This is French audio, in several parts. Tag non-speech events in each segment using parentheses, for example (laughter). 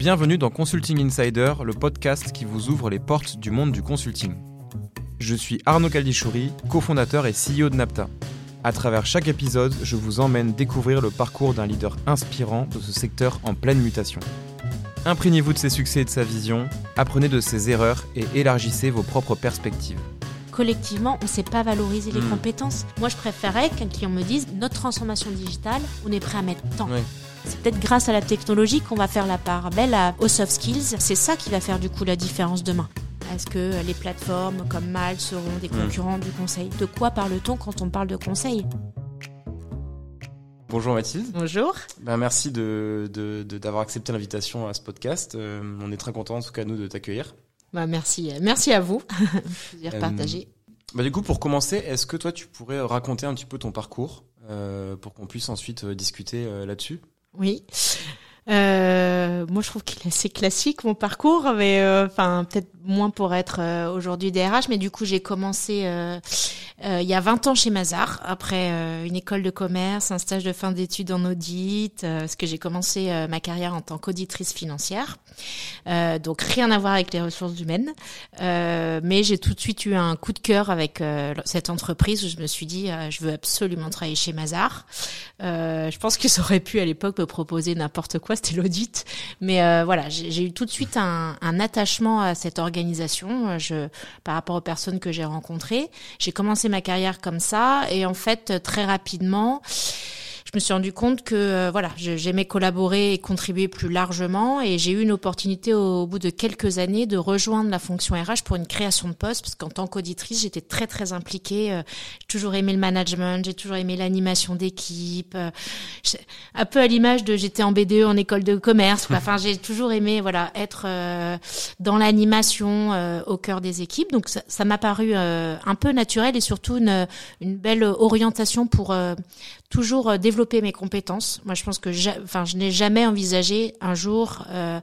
Bienvenue dans Consulting Insider, le podcast qui vous ouvre les portes du monde du consulting. Je suis Arnaud Caldichouri, cofondateur et CEO de Napta. À travers chaque épisode, je vous emmène découvrir le parcours d'un leader inspirant de ce secteur en pleine mutation. Imprégnez-vous de ses succès et de sa vision, apprenez de ses erreurs et élargissez vos propres perspectives collectivement, on ne sait pas valoriser les Hmm. compétences. Moi, je préférais qu'un client me dise notre transformation digitale, on est prêt à mettre tant. Ouais. C'est peut-être grâce à la technologie qu'on va faire la part belle à- aux soft skills. C'est ça qui va faire du coup la différence demain. Est-ce que les plateformes comme Mal seront des Hmm. concurrents du conseil? De quoi parle-t-on quand on parle de conseil? Bonjour Mathilde. Bonjour. Ben, merci de, de- de- d'avoir accepté l'invitation à ce podcast. Euh, on est très content en tout cas nous de t'accueillir. Bah, merci, merci à vous. (laughs) Plaisir Euh, partagé. Bah, du coup, pour commencer, est-ce que toi tu pourrais raconter un petit peu ton parcours euh, pour qu'on puisse ensuite euh, discuter euh, là-dessus? Oui. Euh, moi, je trouve qu'il est assez classique mon parcours, mais euh, enfin peut-être moins pour être euh, aujourd'hui DRH. Mais du coup, j'ai commencé euh, euh, il y a 20 ans chez Mazar, après une école de commerce, un stage de fin d'études en audit, parce que j'ai commencé ma carrière en tant qu'auditrice financière. Donc rien à voir avec les ressources humaines, mais j'ai tout de suite eu un coup de cœur avec cette entreprise où je me suis dit je veux absolument travailler chez Mazar. Je pense que ça aurait pu à l'époque me proposer n'importe quoi, c'était l'audit. Mais voilà, j'ai eu tout de suite un, un attachement à cette organisation euh, je, par rapport aux personnes que j'ai rencontrées. J'ai commencé ma carrière comme ça et en fait très rapidement. Je me suis rendu compte que euh, voilà, j'aimais collaborer et contribuer plus largement et j'ai eu une opportunité au, bout de quelques années de rejoindre la fonction RH pour une création de poste parce qu'en tant qu'auditrice, j'étais très très impliquée. euh, J'ai toujours aimé le management, j'ai toujours aimé l'animation d'équipe. euh, un peu à l'image de j'étais en BDE en école de commerce. quoi. (laughs) Enfin, j'ai toujours aimé voilà être euh, dans l'animation euh, au cœur des équipes. Donc ça ça m'a paru euh, un peu naturel et surtout une, une belle orientation pour euh, toujours euh, développer mes compétences. Moi, je pense que enfin, je n'ai jamais envisagé un jour euh,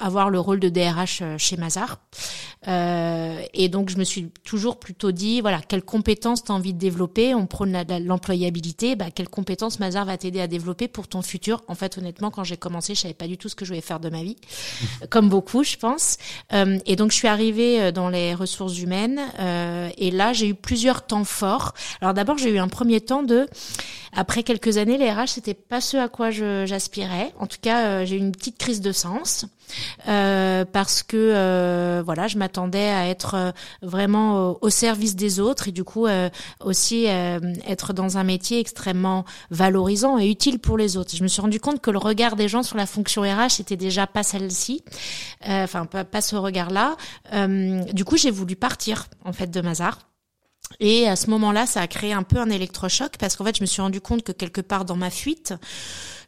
avoir le rôle de DRH euh, chez Mazar. Euh, et donc, je me suis toujours plutôt dit, voilà, quelles compétences tu as envie de développer? On prône l'employabilité. Bah, quelles compétences Mazar va t'aider à développer pour ton futur? En fait, honnêtement, quand j'ai commencé, je savais pas du tout ce que je voulais faire de ma vie, (laughs) comme beaucoup, je pense. Euh, et donc, je suis arrivée euh, dans les ressources humaines. euh, et là, j'ai eu plusieurs temps forts. Alors, d'abord, j'ai eu un premier temps de après quelques années, les RH, c'était pas ce à quoi je- j'aspirais. En tout cas, euh, j'ai eu une petite crise de sens euh, parce que euh, voilà, je m'attendais à être euh, vraiment au, service des autres et du coup euh, aussi être dans un métier extrêmement valorisant et utile pour les autres. Je me suis rendu compte que le regard des gens sur la fonction RH était déjà pas celle-ci, enfin pas, pas ce regard-là. Du coup, j'ai voulu partir en fait de Mazar. Et à ce moment-là, ça a créé un peu un électrochoc parce qu'en fait, je me suis rendu compte que quelque part dans ma fuite,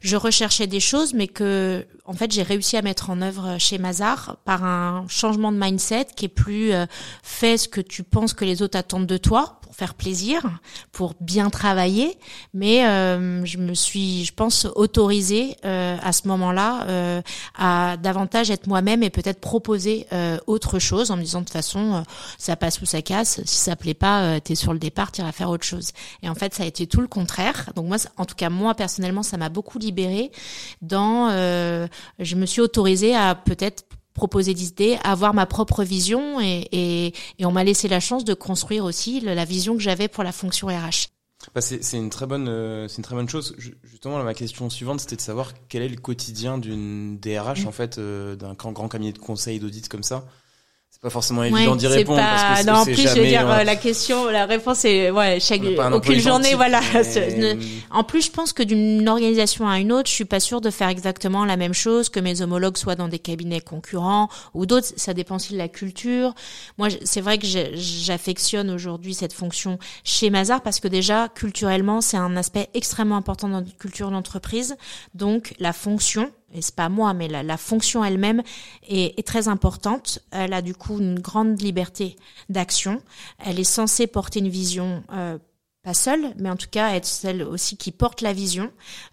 je recherchais des choses, mais que en fait, j'ai réussi à mettre en œuvre chez Mazar par un changement de mindset qui est plus euh, fais ce que tu penses que les autres attendent de toi pour faire plaisir, pour bien travailler. Mais euh, je me suis, je pense, autorisée euh, à ce moment-là euh, à davantage être moi-même et peut-être proposer euh, autre chose en me disant de toute façon, euh, ça passe ou ça casse. Si ça plaît pas, euh, t'es sur le départ, t'iras faire autre chose. Et en fait, ça a été tout le contraire. Donc moi, en tout cas moi personnellement, ça m'a beaucoup libérée. Dans, je me suis autorisée à peut-être proposer des idées, avoir ma propre vision et, et, et on m'a laissé la chance de construire aussi la vision que j'avais pour la fonction RH. Bah, c'est, une très bonne, euh, c'est une très bonne chose. Ju- Justement, là, ma question suivante, c'était de savoir quel est le quotidien d'une DRH Mm. en fait, euh, d'un grand, grand cabinet de conseil d'audit comme ça. C'est pas forcément Ouais, évident d'y c'est répondre pas- parce que non, en plus, je veux dire, euh, la question, la réponse est, ouais, chaque, aucune journée, voilà. (laughs) mais- ne- En plus, je pense que d'une organisation à une autre, je suis pas sûre de faire exactement la même chose que mes homologues soient dans des cabinets concurrents ou d'autres. Ça dépend aussi de la culture. Moi, c'est vrai que j'affectionne aujourd'hui cette fonction chez Mazar parce que déjà, culturellement, c'est un aspect extrêmement important dans notre culture d'entreprise. Donc, la fonction, et c'est pas moi, mais la, la fonction elle-même est, est très importante. Elle a du coup une grande liberté d'action. Elle est censée porter une vision euh, pas seule, mais en tout cas être celle aussi qui porte la vision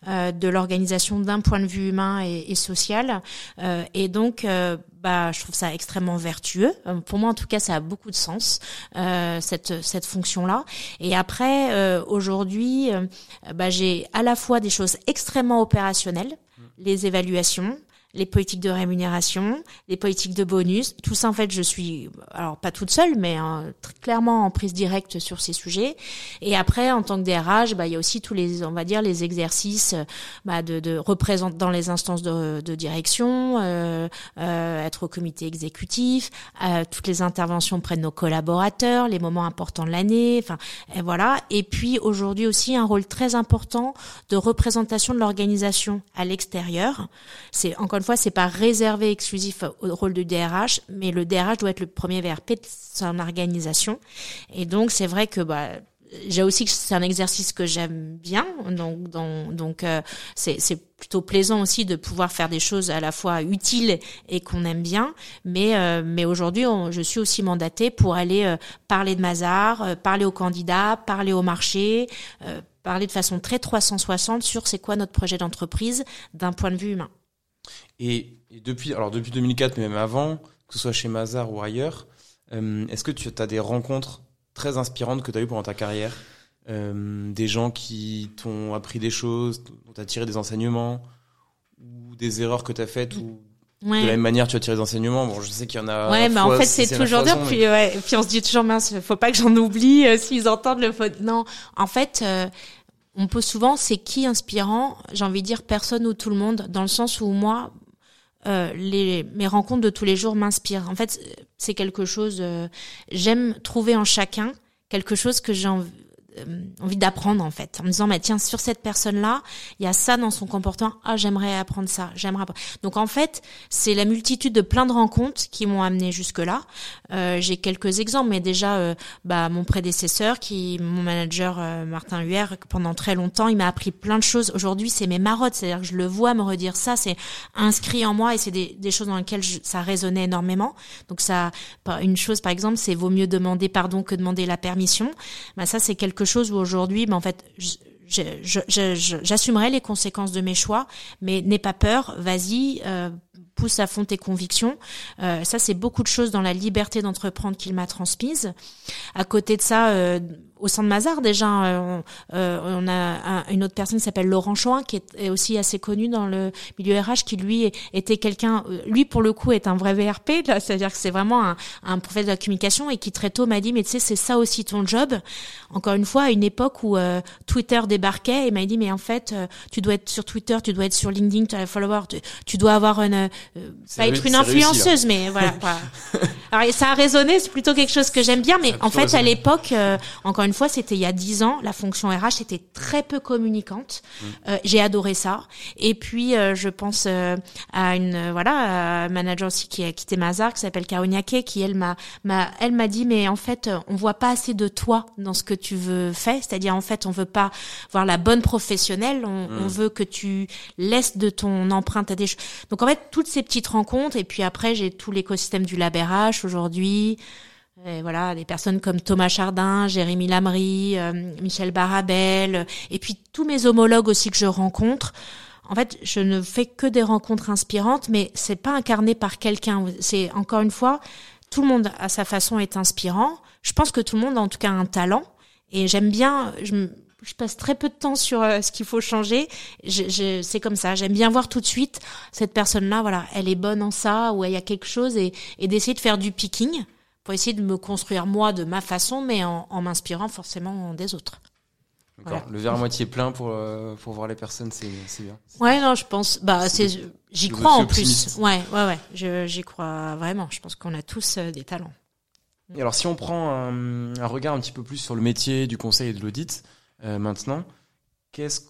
euh, de l'organisation d'un point de vue humain et, et social. Euh, et donc, euh, bah, je trouve ça extrêmement vertueux. Euh, pour moi, en tout cas, ça a beaucoup de sens euh, cette cette fonction-là. Et après, aujourd'hui, bah, j'ai à la fois des choses extrêmement opérationnelles, les évaluations, les politiques de rémunération, les politiques de bonus. Tout ça, en fait, je suis, alors pas toute seule, mais hein, clairement en prise directe sur ces sujets. Et après, en tant que DRH, bah, il y a aussi tous les, on va dire, les exercices bah, de, de représenter dans les instances de, de direction, euh, euh, être au comité exécutif, euh, toutes les interventions auprès de nos collaborateurs, les moments importants de l'année, enfin, et voilà. Et puis aujourd'hui aussi un rôle très important de représentation de l'organisation à l'extérieur. C'est encore c'est pas réservé exclusif au rôle du DRH, mais le DRH doit être le premier VRP de son organisation. Et donc c'est vrai que bah j'ai aussi que c'est un exercice que j'aime bien, donc donc, donc euh, c'est c'est plutôt plaisant aussi de pouvoir faire des choses à la fois utiles et qu'on aime bien. Mais euh, mais aujourd'hui, je suis aussi mandatée pour aller euh, parler de Mazar, parler aux candidats, parler au marché, parler de façon très 360 sur c'est quoi notre projet d'entreprise d'un point de vue humain. Et, et, depuis alors depuis 2004, mais même avant, que ce soit chez Mazar ou ailleurs, est-ce que tu as des rencontres très inspirantes que tu as eues pendant ta carrière euh, Des gens qui t'ont appris des choses, dont tu as tiré des enseignements, ou des erreurs que tu as faites, ou de la même manière tu as tiré des enseignements? Bon, je sais qu'il y en a. Ouais, mais en fait, c'est toujours dur. Puis, ouais, puis on se dit toujours, mince, faut pas que j'en oublie euh, s'ils entendent le faute. Non, en fait. Euh, on pose souvent c'est qui inspirant j'ai envie de dire personne ou tout le monde dans le sens où moi euh, les, mes rencontres de tous les jours m'inspirent. En fait, c'est quelque chose. Euh, j'aime trouver en chacun quelque chose que j'ai envie envie d'apprendre en fait en me disant mais tiens sur cette personne là il y a ça dans son comportement. Ah j'aimerais apprendre ça. J'aimerais donc en fait c'est la multitude de plein de rencontres qui m'ont amené jusque là euh, j'ai quelques exemples mais déjà euh, bah mon prédécesseur qui mon manager euh, Martin Huer pendant très longtemps il m'a appris plein de choses. Aujourd'hui c'est mes marottes. C'est-à-dire que je le vois me redire ça. C'est inscrit en moi et c'est des, choses dans lesquelles ça résonnait énormément. Donc ça une chose par exemple c'est vaut mieux demander pardon que demander la permission. Bah ça c'est quelque chose où aujourd'hui, ben en fait, j'assumerai les conséquences de mes choix, mais n'aie pas peur, vas-y, euh, pousse à fond tes convictions. Euh, ça, c'est beaucoup de choses dans la liberté d'entreprendre qu'il m'a transmise. À côté de ça, euh, au sein de Mazar déjà, euh, euh, on a une autre personne qui s'appelle Laurent Chouin, qui est, aussi assez connu dans le milieu RH, qui lui était quelqu'un, euh, lui pour le coup est un vrai VRP, (laughs) c'est-à-dire que c'est vraiment un, un prophète de la communication et qui très tôt m'a dit mais tu sais c'est ça aussi ton job. Encore une fois à une époque où Twitter débarquait et m'a dit mais en fait tu dois être sur Twitter, tu dois être sur LinkedIn, tu as follower, tu, tu, dois avoir une pas être une influenceuse mais voilà. (laughs) Alors ça a résonné, c'est plutôt quelque chose que j'aime bien, mais en fait à l'époque encore une fois, c'était il y a dix ans. La fonction RH était très peu communicante. Mmh. Euh, j'ai adoré ça. Et puis, euh, je pense euh, à une voilà un manager aussi qui a quitté Mazar, qui s'appelle Kaoniake, qui elle m'a m'a elle m'a dit mais en fait on voit pas assez de toi dans ce que tu veux faire. C'est-à-dire en fait on veut pas voir la bonne professionnelle. On, on mmh. veut que tu laisses de ton empreinte à des choses. Donc en fait toutes ces petites rencontres. Et puis après j'ai tout l'écosystème du lab RH aujourd'hui. Et voilà, des personnes comme Thomas Chardin, Jérémy Lamry, euh, Michel Barabel, et puis tous mes homologues aussi que je rencontre. En fait, je ne fais que des rencontres inspirantes, mais c'est pas incarné par quelqu'un. C'est encore une fois, tout le monde à sa façon est inspirant. Je pense que tout le monde a en tout cas un talent, et j'aime bien. Je, je passe très peu de temps sur euh, ce qu'il faut changer. Je, je, c'est comme ça. J'aime bien voir tout de suite cette personne-là. Voilà, elle est bonne en ça ou il y a quelque chose et, et d'essayer de faire du picking pour essayer de me construire moi de ma façon, mais en, en m'inspirant forcément des autres. Le verre à moitié plein pour, euh, pour voir les personnes, c'est, bien. Ouais, non, je pense. Bah, c'est, j'y crois en plus. Ouais, ouais, ouais. j'y crois vraiment. Je pense qu'on a tous euh, des talents. Et alors, si on prend un, un, regard un petit peu plus sur le métier du conseil et de l'audit, euh, maintenant,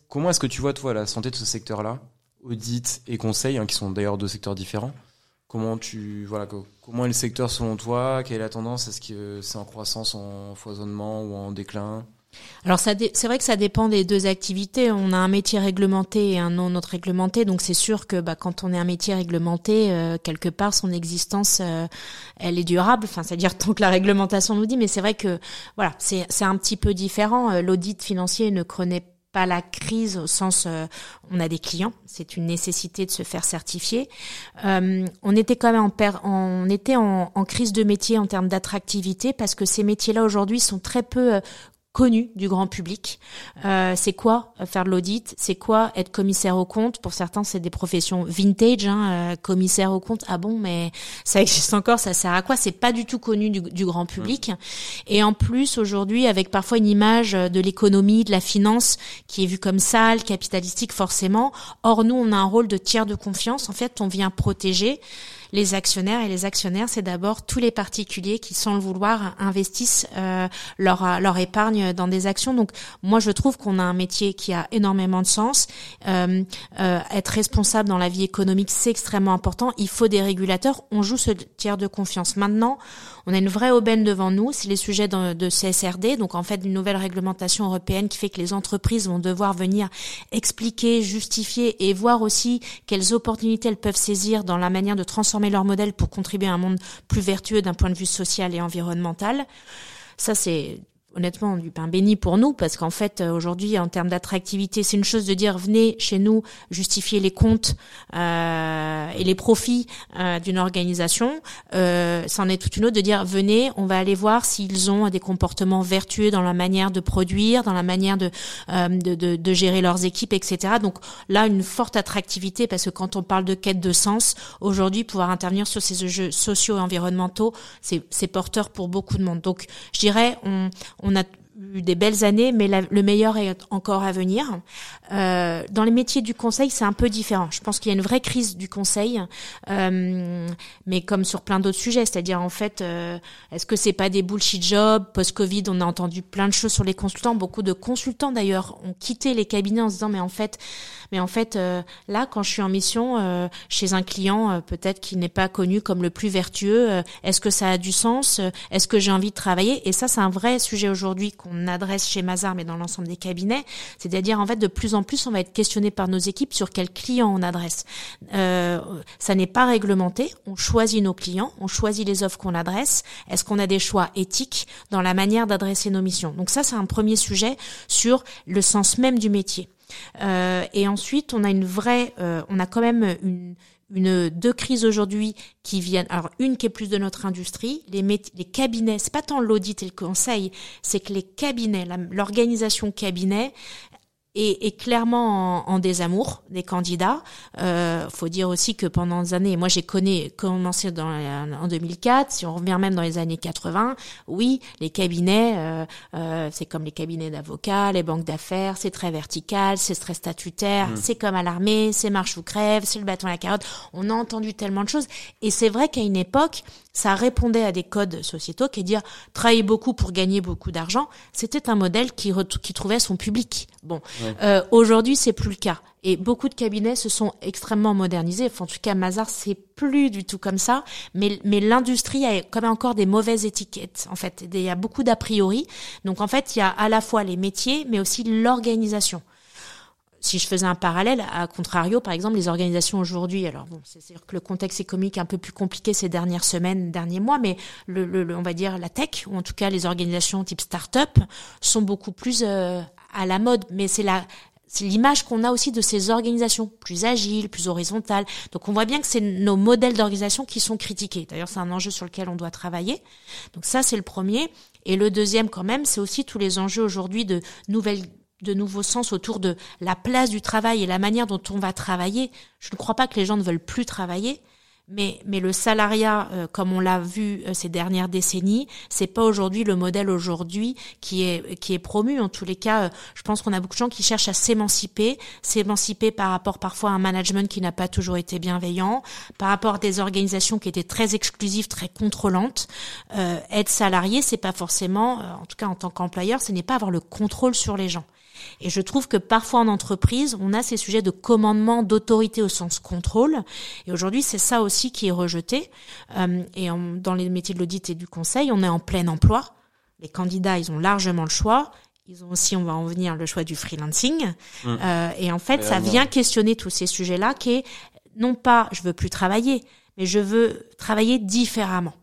comment est-ce que tu vois, toi, la santé de ce secteur-là, audit et conseil, hein, qui sont d'ailleurs deux secteurs différents Comment tu voilà comment est le secteur selon toi Quelle est la tendance Est-ce que c'est en croissance, en foisonnement ou en déclin? Alors ça c'est vrai que ça dépend des deux activités. On a un métier réglementé et un non autre réglementé, donc c'est sûr que bah, quand on est un métier réglementé, euh, quelque part son existence euh, elle est durable. Enfin c'est-à-dire (laughs) tant que la réglementation nous dit, mais c'est vrai que voilà c'est c'est un petit peu différent. Euh, l'audit financier ne connaît pas la crise au sens euh, on a des clients, c'est une nécessité de se faire certifier. Euh, on était quand même en per on était en, crise de métier en termes d'attractivité parce que ces métiers-là aujourd'hui sont très peu euh, connu du grand public. Euh, c'est quoi faire de l'audit? C'est quoi être commissaire au compte Pour certains, c'est des professions vintage. Hein, euh, commissaire au compte, ah bon, mais ça existe encore, ça sert à quoi? C'est pas du tout connu du, du grand public. Et en plus, aujourd'hui, avec parfois une image de l'économie, de la finance qui est vue comme sale, capitalistique forcément. Or, nous, on a un rôle de tiers de confiance. En fait, on vient protéger les actionnaires. Et les actionnaires, c'est d'abord tous les particuliers qui, sans le vouloir, investissent euh, leur, leur épargne dans des actions. Donc moi, je trouve qu'on a un métier qui a énormément de sens. Euh, euh, être responsable dans la vie économique, c'est extrêmement important. Il faut des régulateurs. On joue ce tiers de confiance. Maintenant, on a une vraie aubaine devant nous, c'est les sujets de, de, CSRD, donc en fait une nouvelle réglementation européenne qui fait que les entreprises vont devoir venir expliquer, justifier et voir aussi quelles opportunités elles peuvent saisir dans la manière de transformer leur modèle pour contribuer à un monde plus vertueux d'un point de vue social et environnemental. Ça, c'est honnêtement du pain béni pour nous parce qu'en fait euh, aujourd'hui en termes d'attractivité c'est une chose de dire venez chez nous justifier les comptes euh, et les profits euh, d'une organisation. Euh, c'en est toute une autre de dire venez on va aller voir s'ils ont des comportements vertueux dans la manière de produire dans la manière de, euh, de, de, de, gérer leurs équipes etc donc là une forte attractivité parce que quand on parle de quête de sens aujourd'hui pouvoir intervenir sur ces jeux sociaux et environnementaux c'est porteur pour beaucoup de monde. Donc je dirais on on a eu des belles années, mais le meilleur est encore à venir. Euh, dans les métiers du conseil, c'est un peu différent. Je pense qu'il y a une vraie crise du conseil, euh, mais comme sur plein d'autres sujets, c'est-à-dire en fait, euh, est-ce que c'est pas des bullshit jobs? Post-Covid, on a entendu plein de choses sur les consultants. Beaucoup de consultants d'ailleurs ont quitté les cabinets en se disant mais en fait, mais en fait, euh, là, quand je suis en mission euh, chez un client, euh, peut-être qui n'est pas connu comme le plus vertueux, est-ce que ça a du sens Est-ce que j'ai envie de travailler? Et ça, c'est un vrai sujet aujourd'hui qu'on adresse chez Mazar, mais dans l'ensemble des cabinets. C'est-à-dire, en fait, de plus en plus, on va être questionné par nos équipes sur quel client on adresse. ça n'est pas réglementé. On choisit nos clients, on choisit les offres qu'on adresse. Est-ce qu'on a des choix éthiques dans la manière d'adresser nos missions? Donc ça, c'est un premier sujet sur le sens même du métier. Euh, et ensuite, on a une vraie, euh, on a quand même une, une deux crises aujourd'hui qui viennent. Alors une qui est plus de notre industrie, les les cabinets. C'est pas tant l'audit et le conseil, c'est que les cabinets, l'organisation cabinet, et, et clairement en, en, désamour des candidats. Euh, faut dire aussi que pendant des années, moi j'ai connu, commencé dans, en 2004, si on revient même dans les années 80, oui, les cabinets, euh, euh, c'est comme les cabinets d'avocats, les banques d'affaires, c'est très vertical, c'est très statutaire, mmh. c'est comme à l'armée, c'est marche ou crève, c'est le bâton à la carotte. On a entendu tellement de choses, et c'est vrai qu'à une époque, ça répondait à des codes sociétaux qui dire travailler beaucoup pour gagner beaucoup d'argent, c'était un modèle qui, qui trouvait son public. Bon, euh, aujourd'hui c'est plus le cas et beaucoup de cabinets se sont extrêmement modernisés. Enfin, en tout cas, Mazar c'est plus du tout comme ça, mais mais l'industrie a quand même encore des mauvaises étiquettes. En fait, il y a beaucoup d'a priori. Donc en fait, il y a à la fois les métiers, mais aussi l'organisation si je faisais un parallèle, à contrario, par exemple, les organisations aujourd'hui, alors bon, c'est sûr que le contexte économique est un peu plus compliqué ces dernières semaines, derniers mois, mais le, le, on va dire la tech, ou en tout cas les organisations type start-up, sont beaucoup plus euh, à la mode. Mais c'est la c'est l'image qu'on a aussi de ces organisations plus agiles, plus horizontales. Donc on voit bien que c'est nos modèles d'organisation qui sont critiqués. D'ailleurs, c'est un enjeu sur lequel on doit travailler. Donc ça, c'est le premier. Et le deuxième, quand même, c'est aussi tous les enjeux aujourd'hui de nouvelles de nouveaux sens autour de la place du travail et la manière dont on va travailler. Je ne crois pas que les gens ne veulent plus travailler, mais, le salariat, euh, comme on l'a vu euh, ces dernières décennies, c'est pas aujourd'hui le modèle aujourd'hui qui est qui est promu. En tous les cas, euh, je pense qu'on a beaucoup de gens qui cherchent à s'émanciper, s'émanciper par rapport parfois à un management qui n'a pas toujours été bienveillant, par rapport à des organisations qui étaient très exclusives, très contrôlantes. être salarié, c'est pas forcément, en tout cas en tant qu'employeur, ce n'est pas avoir le contrôle sur les gens. Et je trouve que parfois en entreprise, on a ces sujets de commandement, d'autorité au sens contrôle. Et aujourd'hui, c'est ça aussi qui est rejeté. Euh, et dans les métiers de l'audit et du conseil, on est en plein emploi. Les candidats, ils ont largement le choix. Ils ont aussi, on va en venir, le choix du freelancing. Mmh. Euh, et en fait, ça vient questionner tous ces sujets-là qui est non pas je veux plus travailler, mais je veux travailler différemment.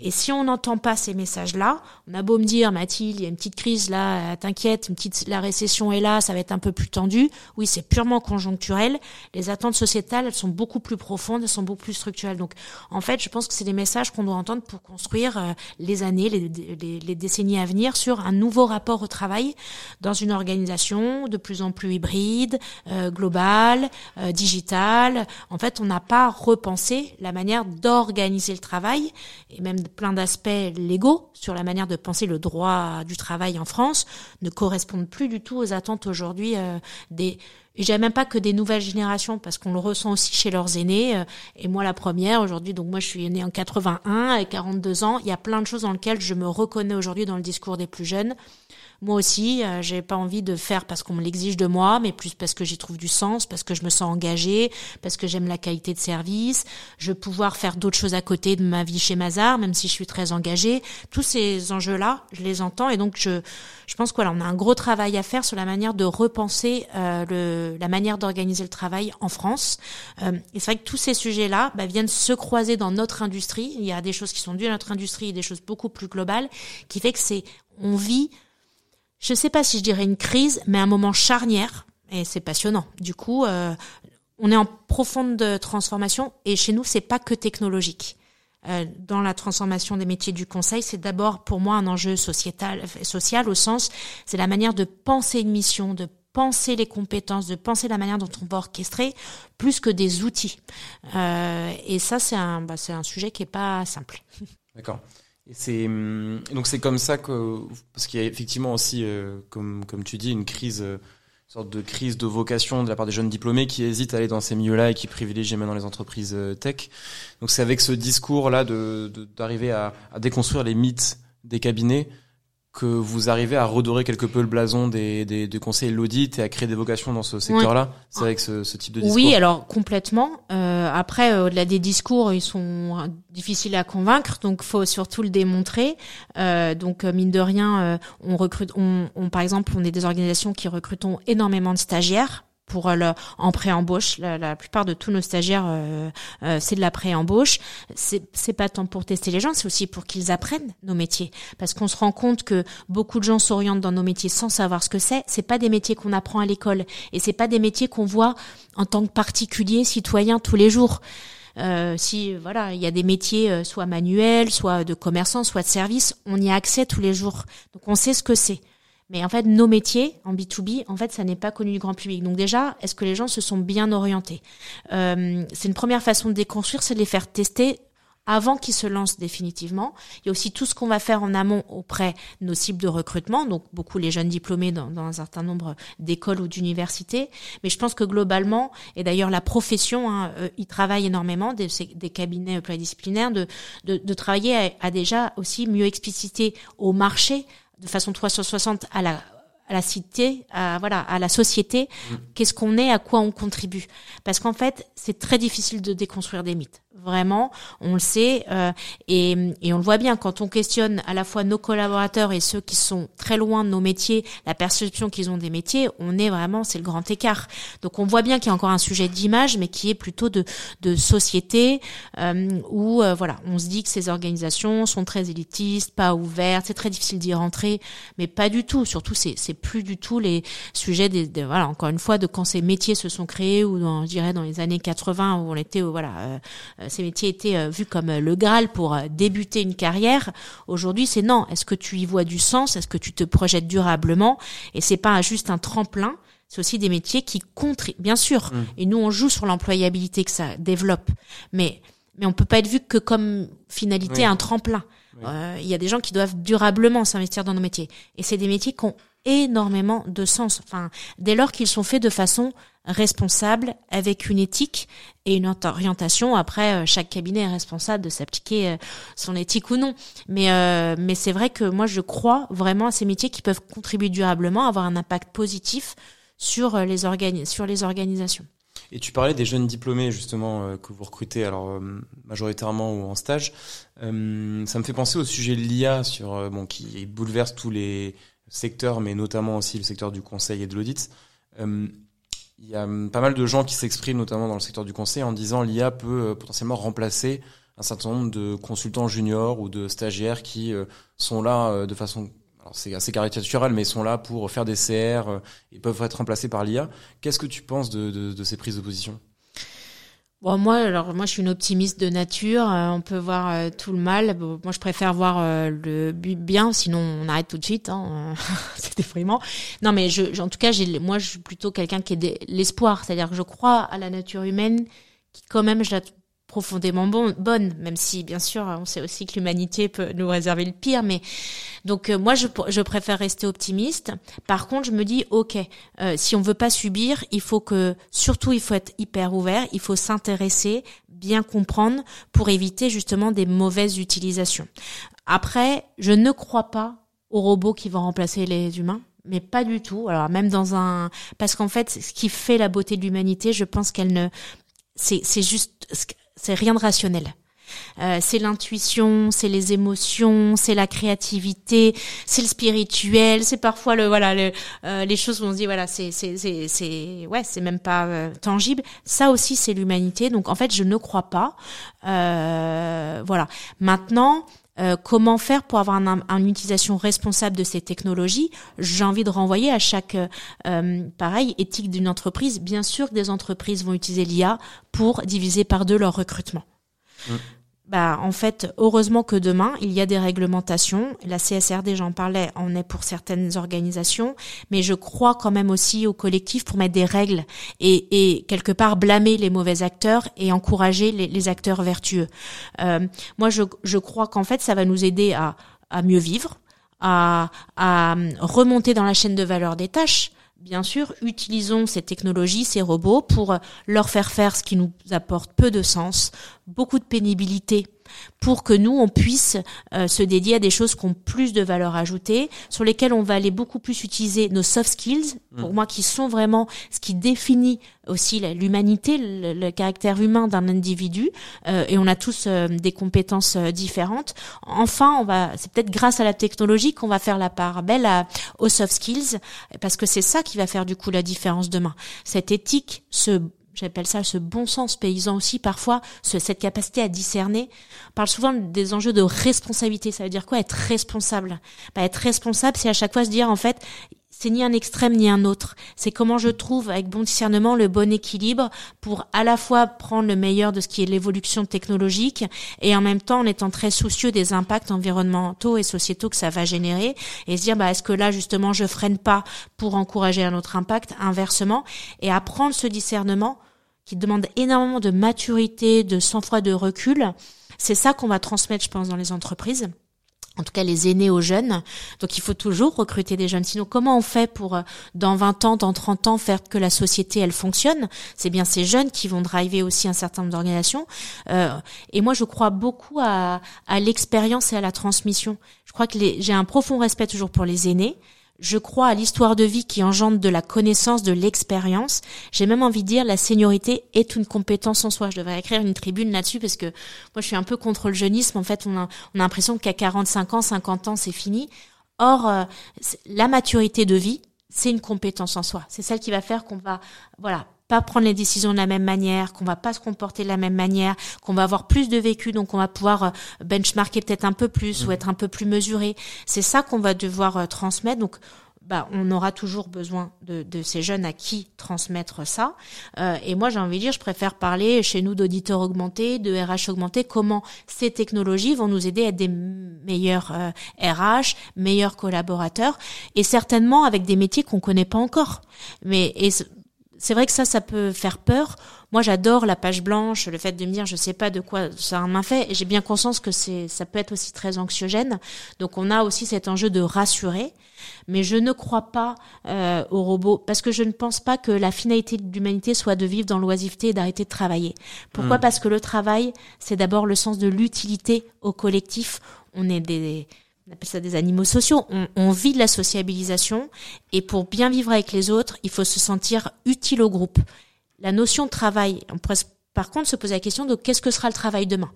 Et si on n'entend pas ces messages-là, on a beau me dire, Mathilde, il y a une petite crise là, t'inquiète, une petite, la récession est là, ça va être un peu plus tendu. Oui, c'est purement conjoncturel. Les attentes sociétales, elles sont beaucoup plus profondes, elles sont beaucoup plus structurelles. Donc, en fait, je pense que c'est des messages qu'on doit entendre pour construire euh, les années, les, les, les décennies à venir sur un nouveau rapport au travail dans une organisation de plus en plus hybride, euh, globale, euh, digitale. En fait, on n'a pas repensé la manière d'organiser le travail plein d'aspects légaux sur la manière de penser le droit du travail en France ne correspondent plus du tout aux attentes aujourd'hui euh, des et je même pas que des nouvelles générations parce qu'on le ressent aussi chez leurs aînés euh, et moi la première aujourd'hui donc moi je suis née en 81 avec 42 ans il y a plein de choses dans lesquelles je me reconnais aujourd'hui dans le discours des plus jeunes moi aussi, euh, j'ai pas envie de faire parce qu'on me l'exige de moi, mais plus parce que j'y trouve du sens, parce que je me sens engagée, parce que j'aime la qualité de service. Je veux pouvoir faire d'autres choses à côté de ma vie chez Mazar, même si je suis très engagée. Tous ces enjeux-là, je les entends et donc je, je pense qu'on on a un gros travail à faire sur la manière de repenser euh, le, la manière d'organiser le travail en France. Euh, et c'est vrai que tous ces sujets-là bah, viennent se croiser dans notre industrie. Il y a des choses qui sont dues à notre industrie et des choses beaucoup plus globales, qui fait que c'est on vit je sais pas si je dirais une crise, mais un moment charnière, et c'est passionnant. Du coup, euh, on est en profonde transformation, et chez nous, c'est pas que technologique. Euh, dans la transformation des métiers du conseil, c'est d'abord pour moi un enjeu sociétal, social au sens, c'est la manière de penser une mission, de penser les compétences, de penser la manière dont on va orchestrer, plus que des outils. Euh, et ça, c'est un, bah, c'est un sujet qui est pas simple. D'accord. Et c'est hum, donc c'est comme ça que parce qu'il y a effectivement aussi euh, comme comme tu dis une crise euh, une sorte de crise de vocation de la part des jeunes diplômés qui hésitent à aller dans ces milieux-là et qui privilégient maintenant les entreprises euh, tech. Donc c'est avec ce discours là de d'arriver à, à déconstruire les mythes des cabinets que vous arrivez à redorer quelque peu le blason des, des, des conseils l'audit et à créer des vocations dans ce secteur-là? C'est avec ce, ce, type de discours Oui, alors complètement. Euh, après, au-delà des discours, ils sont difficiles à convaincre, donc faut surtout le démontrer. Euh, donc mine de rien, euh, on recrute, on, on, par exemple, on est des organisations qui recrutons énormément de stagiaires pour euh, le, en pré-embauche. La, la, plupart de tous nos stagiaires, euh, euh, c'est de la pré-embauche. C'est, c'est pas tant pour tester les gens, c'est aussi pour qu'ils apprennent nos métiers. Parce qu'on se rend compte que beaucoup de gens s'orientent dans nos métiers sans savoir ce que c'est. C'est pas des métiers qu'on apprend à l'école et c'est pas des métiers qu'on voit en tant que particulier, citoyen tous les jours. Euh, si voilà, il y a des métiers soit manuels, soit de commerçants, soit de services, on y a accès tous les jours. Donc on sait ce que c'est. Mais en fait, nos métiers en B2B, en fait, ça n'est pas connu du grand public. Donc déjà, est-ce que les gens se sont bien orientés euh, C'est une première façon de déconstruire, c'est de les faire tester avant qu'ils se lancent définitivement. Il y a aussi tout ce qu'on va faire en amont auprès de nos cibles de recrutement, donc beaucoup les jeunes diplômés dans, un certain nombre d'écoles ou d'universités. Mais je pense que globalement, et d'ailleurs la profession, hein, euh, y travaille énormément, des, cabinets pluridisciplinaires, de, de, de travailler à, déjà aussi mieux expliciter au marché de façon 360 à la à la cité, à voilà, à la société, mm. qu'est-ce qu'on est, à quoi on contribue? Parce qu'en fait, c'est très difficile de déconstruire des mythes. Vraiment, on le sait, euh, et, et, on le voit bien quand on questionne à la fois nos collaborateurs et ceux qui sont très loin de nos métiers, la perception qu'ils ont des métiers, on est vraiment, c'est le grand écart. Donc on voit bien qu'il y a encore un sujet d'image, mais qui est plutôt de, de société, euh, où euh, voilà, on se dit que ces organisations sont très élitistes, pas ouvertes, c'est très difficile d'y rentrer, mais pas du tout. Surtout, c'est c'est plus du tout les sujets des, voilà, encore une fois, de quand ces métiers se sont créés ou dans, je dirais dans les années 80 où on était, voilà. Euh, ces métiers étaient euh, vus comme euh, le Graal pour débuter une carrière. Aujourd'hui, c'est non. Est-ce que tu y vois du sens? Est-ce que tu te projettes durablement? Et c'est pas juste un tremplin. C'est aussi des métiers qui contribuent, bien sûr. Mmh. Et nous, on joue sur l'employabilité que ça développe, mais mais on peut pas être vu que comme finalité un tremplin. Il y a des gens qui doivent durablement s'investir dans nos métiers, et c'est des métiers qui ont énormément de sens. Enfin, dès lors qu'ils sont faits de façon responsable, avec une éthique et une orientation. Après, euh, chaque cabinet est responsable de s'appliquer euh, son éthique ou non. Mais euh, mais c'est vrai que moi, je crois vraiment à ces métiers qui peuvent contribuer durablement, avoir un impact positif sur les organi sur les organisations. Et tu parlais des jeunes diplômés justement que vous recrutez alors majoritairement ou en stage. ça me fait penser au sujet de l'IA sur bon qui bouleverse tous les secteurs, mais notamment aussi le secteur du conseil et de l'audit. Euh, il y a pas mal de gens qui s'expriment, notamment dans le secteur du conseil, en disant l'IA peut euh, potentiellement remplacer un certain nombre de consultants juniors ou de stagiaires qui sont là de façon c'est assez caricatural, mais sont là pour faire des CR et peuvent être remplacés par l'IA. Qu'est-ce que tu penses de ces prises de position? Bon, moi, alors moi, je suis une optimiste de nature. Euh, on peut voir euh, tout le mal. moi, je préfère voir euh, le bien, sinon on arrête tout de suite. Hein. (laughs) C'est effrayant. Non, mais je, en tout cas, j'ai, moi, je suis plutôt quelqu'un qui est l'espoir. C'est-à-dire que je crois à la nature humaine, qui quand même, je la profondément bon, bonne, même si bien sûr on sait aussi que l'humanité peut nous réserver le pire, mais donc euh, moi je, je, préfère rester optimiste. Par contre je me dis ok, euh, si on veut pas subir, il faut que surtout il faut être hyper ouvert, il faut s'intéresser, bien comprendre pour éviter justement des mauvaises utilisations. Après, je ne crois pas aux robots qui vont remplacer les humains mais pas du tout. Alors même dans un parce qu'en fait ce qui fait la beauté de l'humanité, je pense qu'elle ne c'est c'est juste c'est rien de rationnel. Euh, c'est l'intuition, c'est les émotions, c'est la créativité, c'est le spirituel, c'est parfois le voilà le, euh, les choses où on se dit voilà c'est c'est c'est c'est ouais c'est même pas euh, tangible. Ça aussi c'est l'humanité. Donc en fait je ne crois pas. voilà. Maintenant euh, comment faire pour avoir une utilisation responsable de ces technologies? J'ai envie de renvoyer à chaque, euh, pareil, éthique d'une entreprise. Bien sûr que des entreprises vont utiliser l'IA pour diviser par deux leur recrutement. Mmh bah, en fait, heureusement que demain, il y a des réglementations. La CSRD, j'en parlais, en est pour certaines organisations, mais je crois quand même aussi au collectif pour mettre des règles et, quelque part blâmer les mauvais acteurs et encourager les, acteurs vertueux. Euh, moi, je, crois qu'en fait, ça va nous aider à, mieux vivre, à remonter dans la chaîne de valeur des tâches. Bien sûr, utilisons ces technologies, ces robots, pour leur faire faire ce qui nous apporte peu de sens, beaucoup de pénibilité pour que nous, on puisse euh, se dédier à des choses qui ont plus de valeur ajoutée, sur lesquelles on va aller beaucoup plus utiliser nos soft skills, pour mm. moi, qui sont vraiment ce qui définit aussi l'humanité, le, caractère humain d'un individu, euh, et on a tous euh, des compétences différentes. Enfin, on va, c'est peut-être grâce à la technologie qu'on va faire la part belle à, aux soft skills, parce que c'est ça qui va faire du coup la différence demain. Cette éthique, ce j'appelle ça ce bon sens paysan aussi parfois, cette capacité à discerner. On parle souvent des enjeux de responsabilité. Ça veut dire quoi être responsable? Bah, Être responsable, c'est à chaque fois se dire en fait, c'est ni un extrême ni un autre. C'est comment je trouve avec bon discernement le bon équilibre pour à la fois prendre le meilleur de ce qui est l'évolution technologique et en même temps en étant très soucieux des impacts environnementaux et sociétaux que ça va générer et se dire bah est-ce que là justement je freine pas pour encourager un autre impact? Inversement et apprendre ce discernement qui demande énormément de maturité, de sang-froid, de recul. C'est ça qu'on va transmettre, je pense, dans les entreprises en tout cas les aînés aux jeunes. Donc il faut toujours recruter des jeunes. Sinon, comment on fait pour, euh, dans 20 ans, dans 30 ans, faire que la société, elle fonctionne? C'est bien ces jeunes qui vont driver aussi un certain nombre d'organisations. Euh, et moi, je crois beaucoup à, à l'expérience et à la transmission. Je crois que j'ai un profond respect toujours pour les aînés. Je crois à l'histoire de vie qui engendre de la connaissance, de l'expérience. J'ai même envie de dire la seniorité est une compétence en soi. Je devrais écrire une tribune là-dessus parce que moi je suis un peu contre le jeunisme. En fait, on a, on a l'impression qu'à 45 ans, 50 ans, c'est fini. Or, euh, la maturité de vie, c'est une compétence en soi. C'est celle qui va faire qu'on va, voilà, pas prendre les décisions de la même manière, qu'on va pas se comporter de la même manière, qu'on va avoir plus de vécu, donc on va pouvoir euh, benchmarker peut-être un peu plus ou mmh. être un peu plus mesuré. C'est ça qu'on va devoir euh, transmettre. Donc bah, on aura toujours besoin de, de, ces jeunes à qui transmettre ça. Euh, et moi, j'ai envie de dire, je préfère parler chez nous d'auditeurs augmentés, de RH augmentés, comment ces technologies vont nous aider à être des meilleurs RH, meilleurs collaborateurs, et certainement avec des métiers qu'on connaît pas encore. Mais et c'est vrai que ça, ça peut faire peur. Moi, j'adore la page blanche, le fait de me dire, je sais pas de quoi ça m'a fait. Et j'ai bien conscience que c'est, ça peut être aussi très anxiogène. Donc, on a aussi cet enjeu de rassurer. Mais je ne crois pas euh, aux robots parce que je ne pense pas que la finalité de l'humanité soit de vivre dans l'oisiveté et d'arrêter de travailler. Pourquoi hmm. Parce que le travail, c'est d'abord le sens de l'utilité au collectif. On est des on appelle ça des animaux sociaux. On, vit de la sociabilisation et pour bien vivre avec les autres, il faut se sentir utile au groupe. La notion de travail, on pourrait par contre se poser la question de qu'est-ce que sera le travail demain?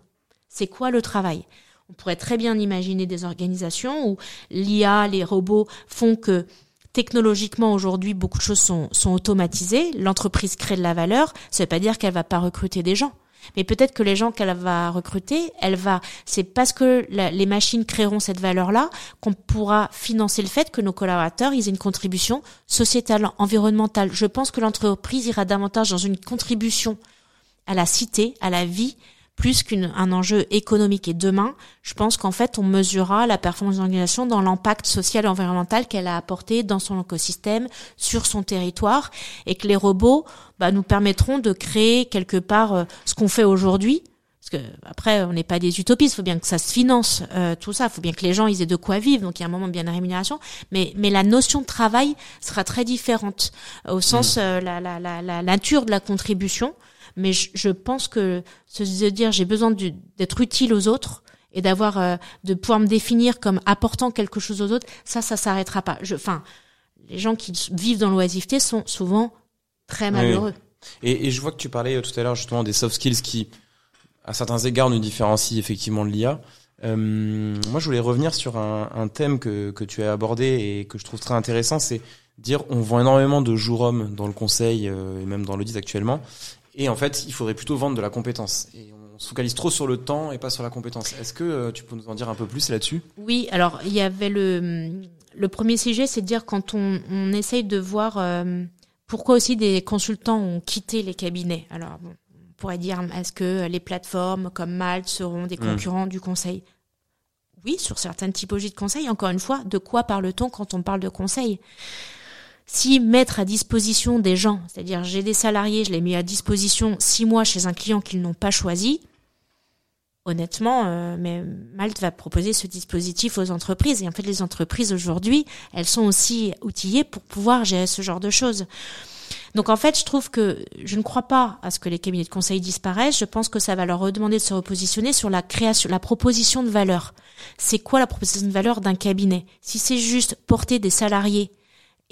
C'est quoi le travail? On pourrait très bien imaginer des organisations où l'IA, les robots font que technologiquement aujourd'hui beaucoup de choses sont, automatisées. L'entreprise crée de la valeur. Ça ne veut pas dire qu'elle va pas recruter des gens mais peut-être que les gens qu'elle va recruter, elle va, c'est parce que les machines créeront cette valeur-là qu'on pourra financer le fait que nos collaborateurs ils aient une contribution sociétale, environnementale. Je pense que l'entreprise ira davantage dans une contribution à la cité, à la vie, plus qu'un enjeu économique. Et demain, je pense qu'en fait, on mesurera la performance de l'organisation dans l'impact social et environnemental qu'elle a apporté dans son écosystème, sur son territoire, et que les robots bah, nous permettront de créer quelque part euh, ce qu'on fait aujourd'hui. Parce que après, on n'est pas des utopistes. Il faut bien que ça se finance, euh, tout ça. Il faut bien que les gens ils aient de quoi vivre. Donc il y a un moment bien de rémunération. Mais mais la notion de travail sera très différente au sens mmh. euh, la, la, la, la nature de la contribution mais je, pense que se dire j'ai besoin d'être utile aux autres et d'avoir euh, de pouvoir me définir comme apportant quelque chose aux autres, ça, ça s'arrêtera pas. Je, enfin, les gens qui vivent dans l'oisiveté sont souvent très malheureux. Et, et, je vois que tu parlais euh, tout à l'heure justement des soft skills qui, à certains égards, nous différencient effectivement de l'IA. Euh, moi, je voulais revenir sur un, un, thème que, que tu as abordé et que je trouve très intéressant, c'est dire on vend énormément de jours hommes dans le conseil euh, et même dans l'audit actuellement, et en fait, il faudrait plutôt vendre de la compétence. Et on se focalise trop sur le temps et pas sur la compétence. Est-ce que euh, tu peux nous en dire un peu plus là-dessus? Oui, alors il y avait le, le premier sujet, c'est de dire quand on, on essaye de voir euh, pourquoi aussi des consultants ont quitté les cabinets. Alors bon, on pourrait dire est-ce que les plateformes comme Malte seront des mmh. concurrents du conseil? Oui, sur certaines typologies de conseil. Encore une fois, de quoi parle-t-on quand on parle de conseil? Si mettre à disposition des gens, c'est-à-dire j'ai des salariés, je les mets à disposition six mois chez un client qu'ils n'ont pas choisi, honnêtement, euh, mais Malte va proposer ce dispositif aux entreprises. Et en fait, les entreprises aujourd'hui, elles sont aussi outillées pour pouvoir gérer ce genre de choses. Donc en fait, je trouve que je ne crois pas à ce que les cabinets de conseil disparaissent. Je pense que ça va leur redemander de se repositionner sur la création, la proposition de valeur. C'est quoi la proposition de valeur d'un cabinet? Si c'est juste porter des salariés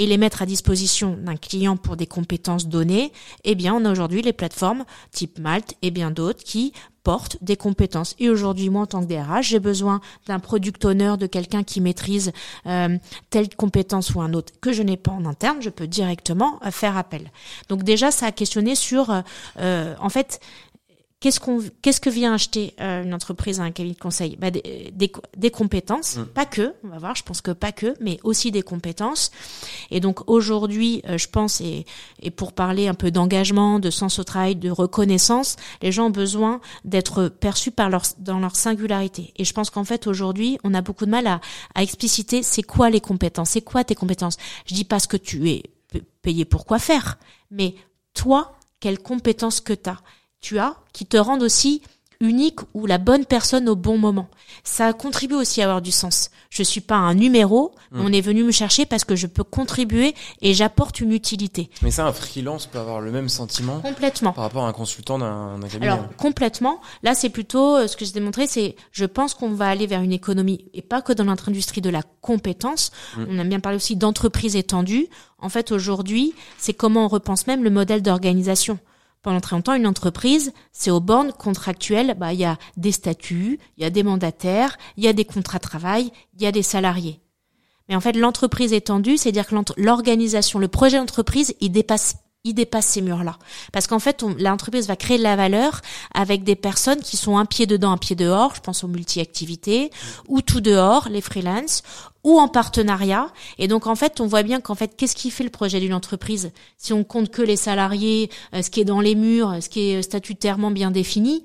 et les mettre à disposition d'un client pour des compétences données, eh bien, on a aujourd'hui les plateformes type Malte et bien d'autres qui portent des compétences. Et aujourd'hui, moi, en tant que DRH, j'ai besoin d'un product owner, de quelqu'un qui maîtrise euh, telle compétence ou un autre que je n'ai pas en interne. Je peux directement euh, faire appel. Donc déjà, ça a questionné sur, euh, en fait, Qu'est-ce qu'on, qu'est-ce que vient acheter euh, une entreprise à un cabinet de conseil? Bah, des, des, compétences, mm. pas que, on va voir, je pense que pas que, mais aussi des compétences. Et donc aujourd'hui, euh, je pense, et, et pour parler un peu d'engagement, de sens au travail, de reconnaissance, les gens ont besoin d'être perçus par leur, dans leur singularité. Et je pense qu'en fait aujourd'hui, on a beaucoup de mal à, à expliciter c'est quoi les compétences, c'est quoi tes compétences? Je dis pas ce que tu es payé pour quoi faire, mais toi, quelles compétences que tu as tu as qui te rendent aussi unique ou la bonne personne au bon moment. Ça contribue aussi à avoir du sens. Je suis pas un numéro, hmm. on est venu me chercher parce que je peux contribuer et j'apporte une utilité. Mais ça, un freelance peut avoir le même sentiment complètement par rapport à un consultant d'un cabinet. Alors complètement. Là, c'est plutôt euh, ce que j'ai démontré, c'est je pense qu'on va aller vers une économie et pas que dans notre industrie de la compétence. Hmm. On aime bien parler aussi d'entreprise étendue. En fait, aujourd'hui, c'est comment on repense même le modèle d'organisation pendant très longtemps, une entreprise, c'est aux bornes contractuelles, bah, il y a des statuts, il y a des mandataires, il y a des contrats de travail, il y a des salariés. Mais en fait, l'entreprise étendue, c'est-à-dire que l'organisation, le projet d'entreprise, il dépasse il dépasse ces murs-là. Parce qu'en fait, l'entreprise va créer de la valeur avec des personnes qui sont un pied dedans, un pied dehors, je pense aux multi-activités, ou tout dehors, les freelances, ou en partenariat. Et donc, en fait, on voit bien qu'en fait, qu'est-ce qui fait le projet d'une entreprise? Si on compte que les salariés, euh, ce qui est dans les murs, ce qui est statutairement bien défini,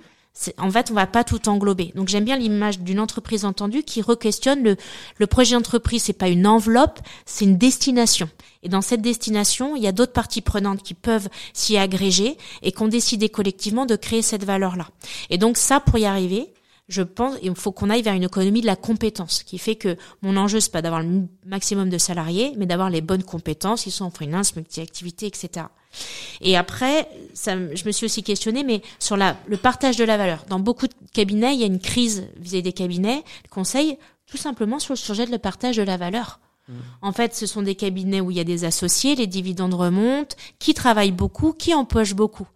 en fait, on va pas tout englober. Donc, j'aime bien l'image d'une entreprise entendue qui requestionne le, le projet d'entreprise. C'est pas une enveloppe, c'est une destination. Et dans cette destination, il y a d'autres parties prenantes qui peuvent s'y agréger et qu'on décidé collectivement de créer cette valeur-là. Et donc, ça, pour y arriver, je pense il faut qu'on aille vers une économie de la compétence, qui fait que mon enjeu c'est pas d'avoir le maximum de salariés, mais d'avoir les bonnes compétences, ils sont en freelance, multi-activité, etc. Et après, ça, je me suis aussi questionnée, mais sur la, le partage de la valeur. Dans beaucoup de cabinets, il y a une crise vis-à-vis des cabinets, conseils, tout simplement sur le sujet de le partage de la valeur. Mmh. En fait, ce sont des cabinets où il y a des associés, les dividendes remontent, qui travaillent beaucoup, qui empochent beaucoup.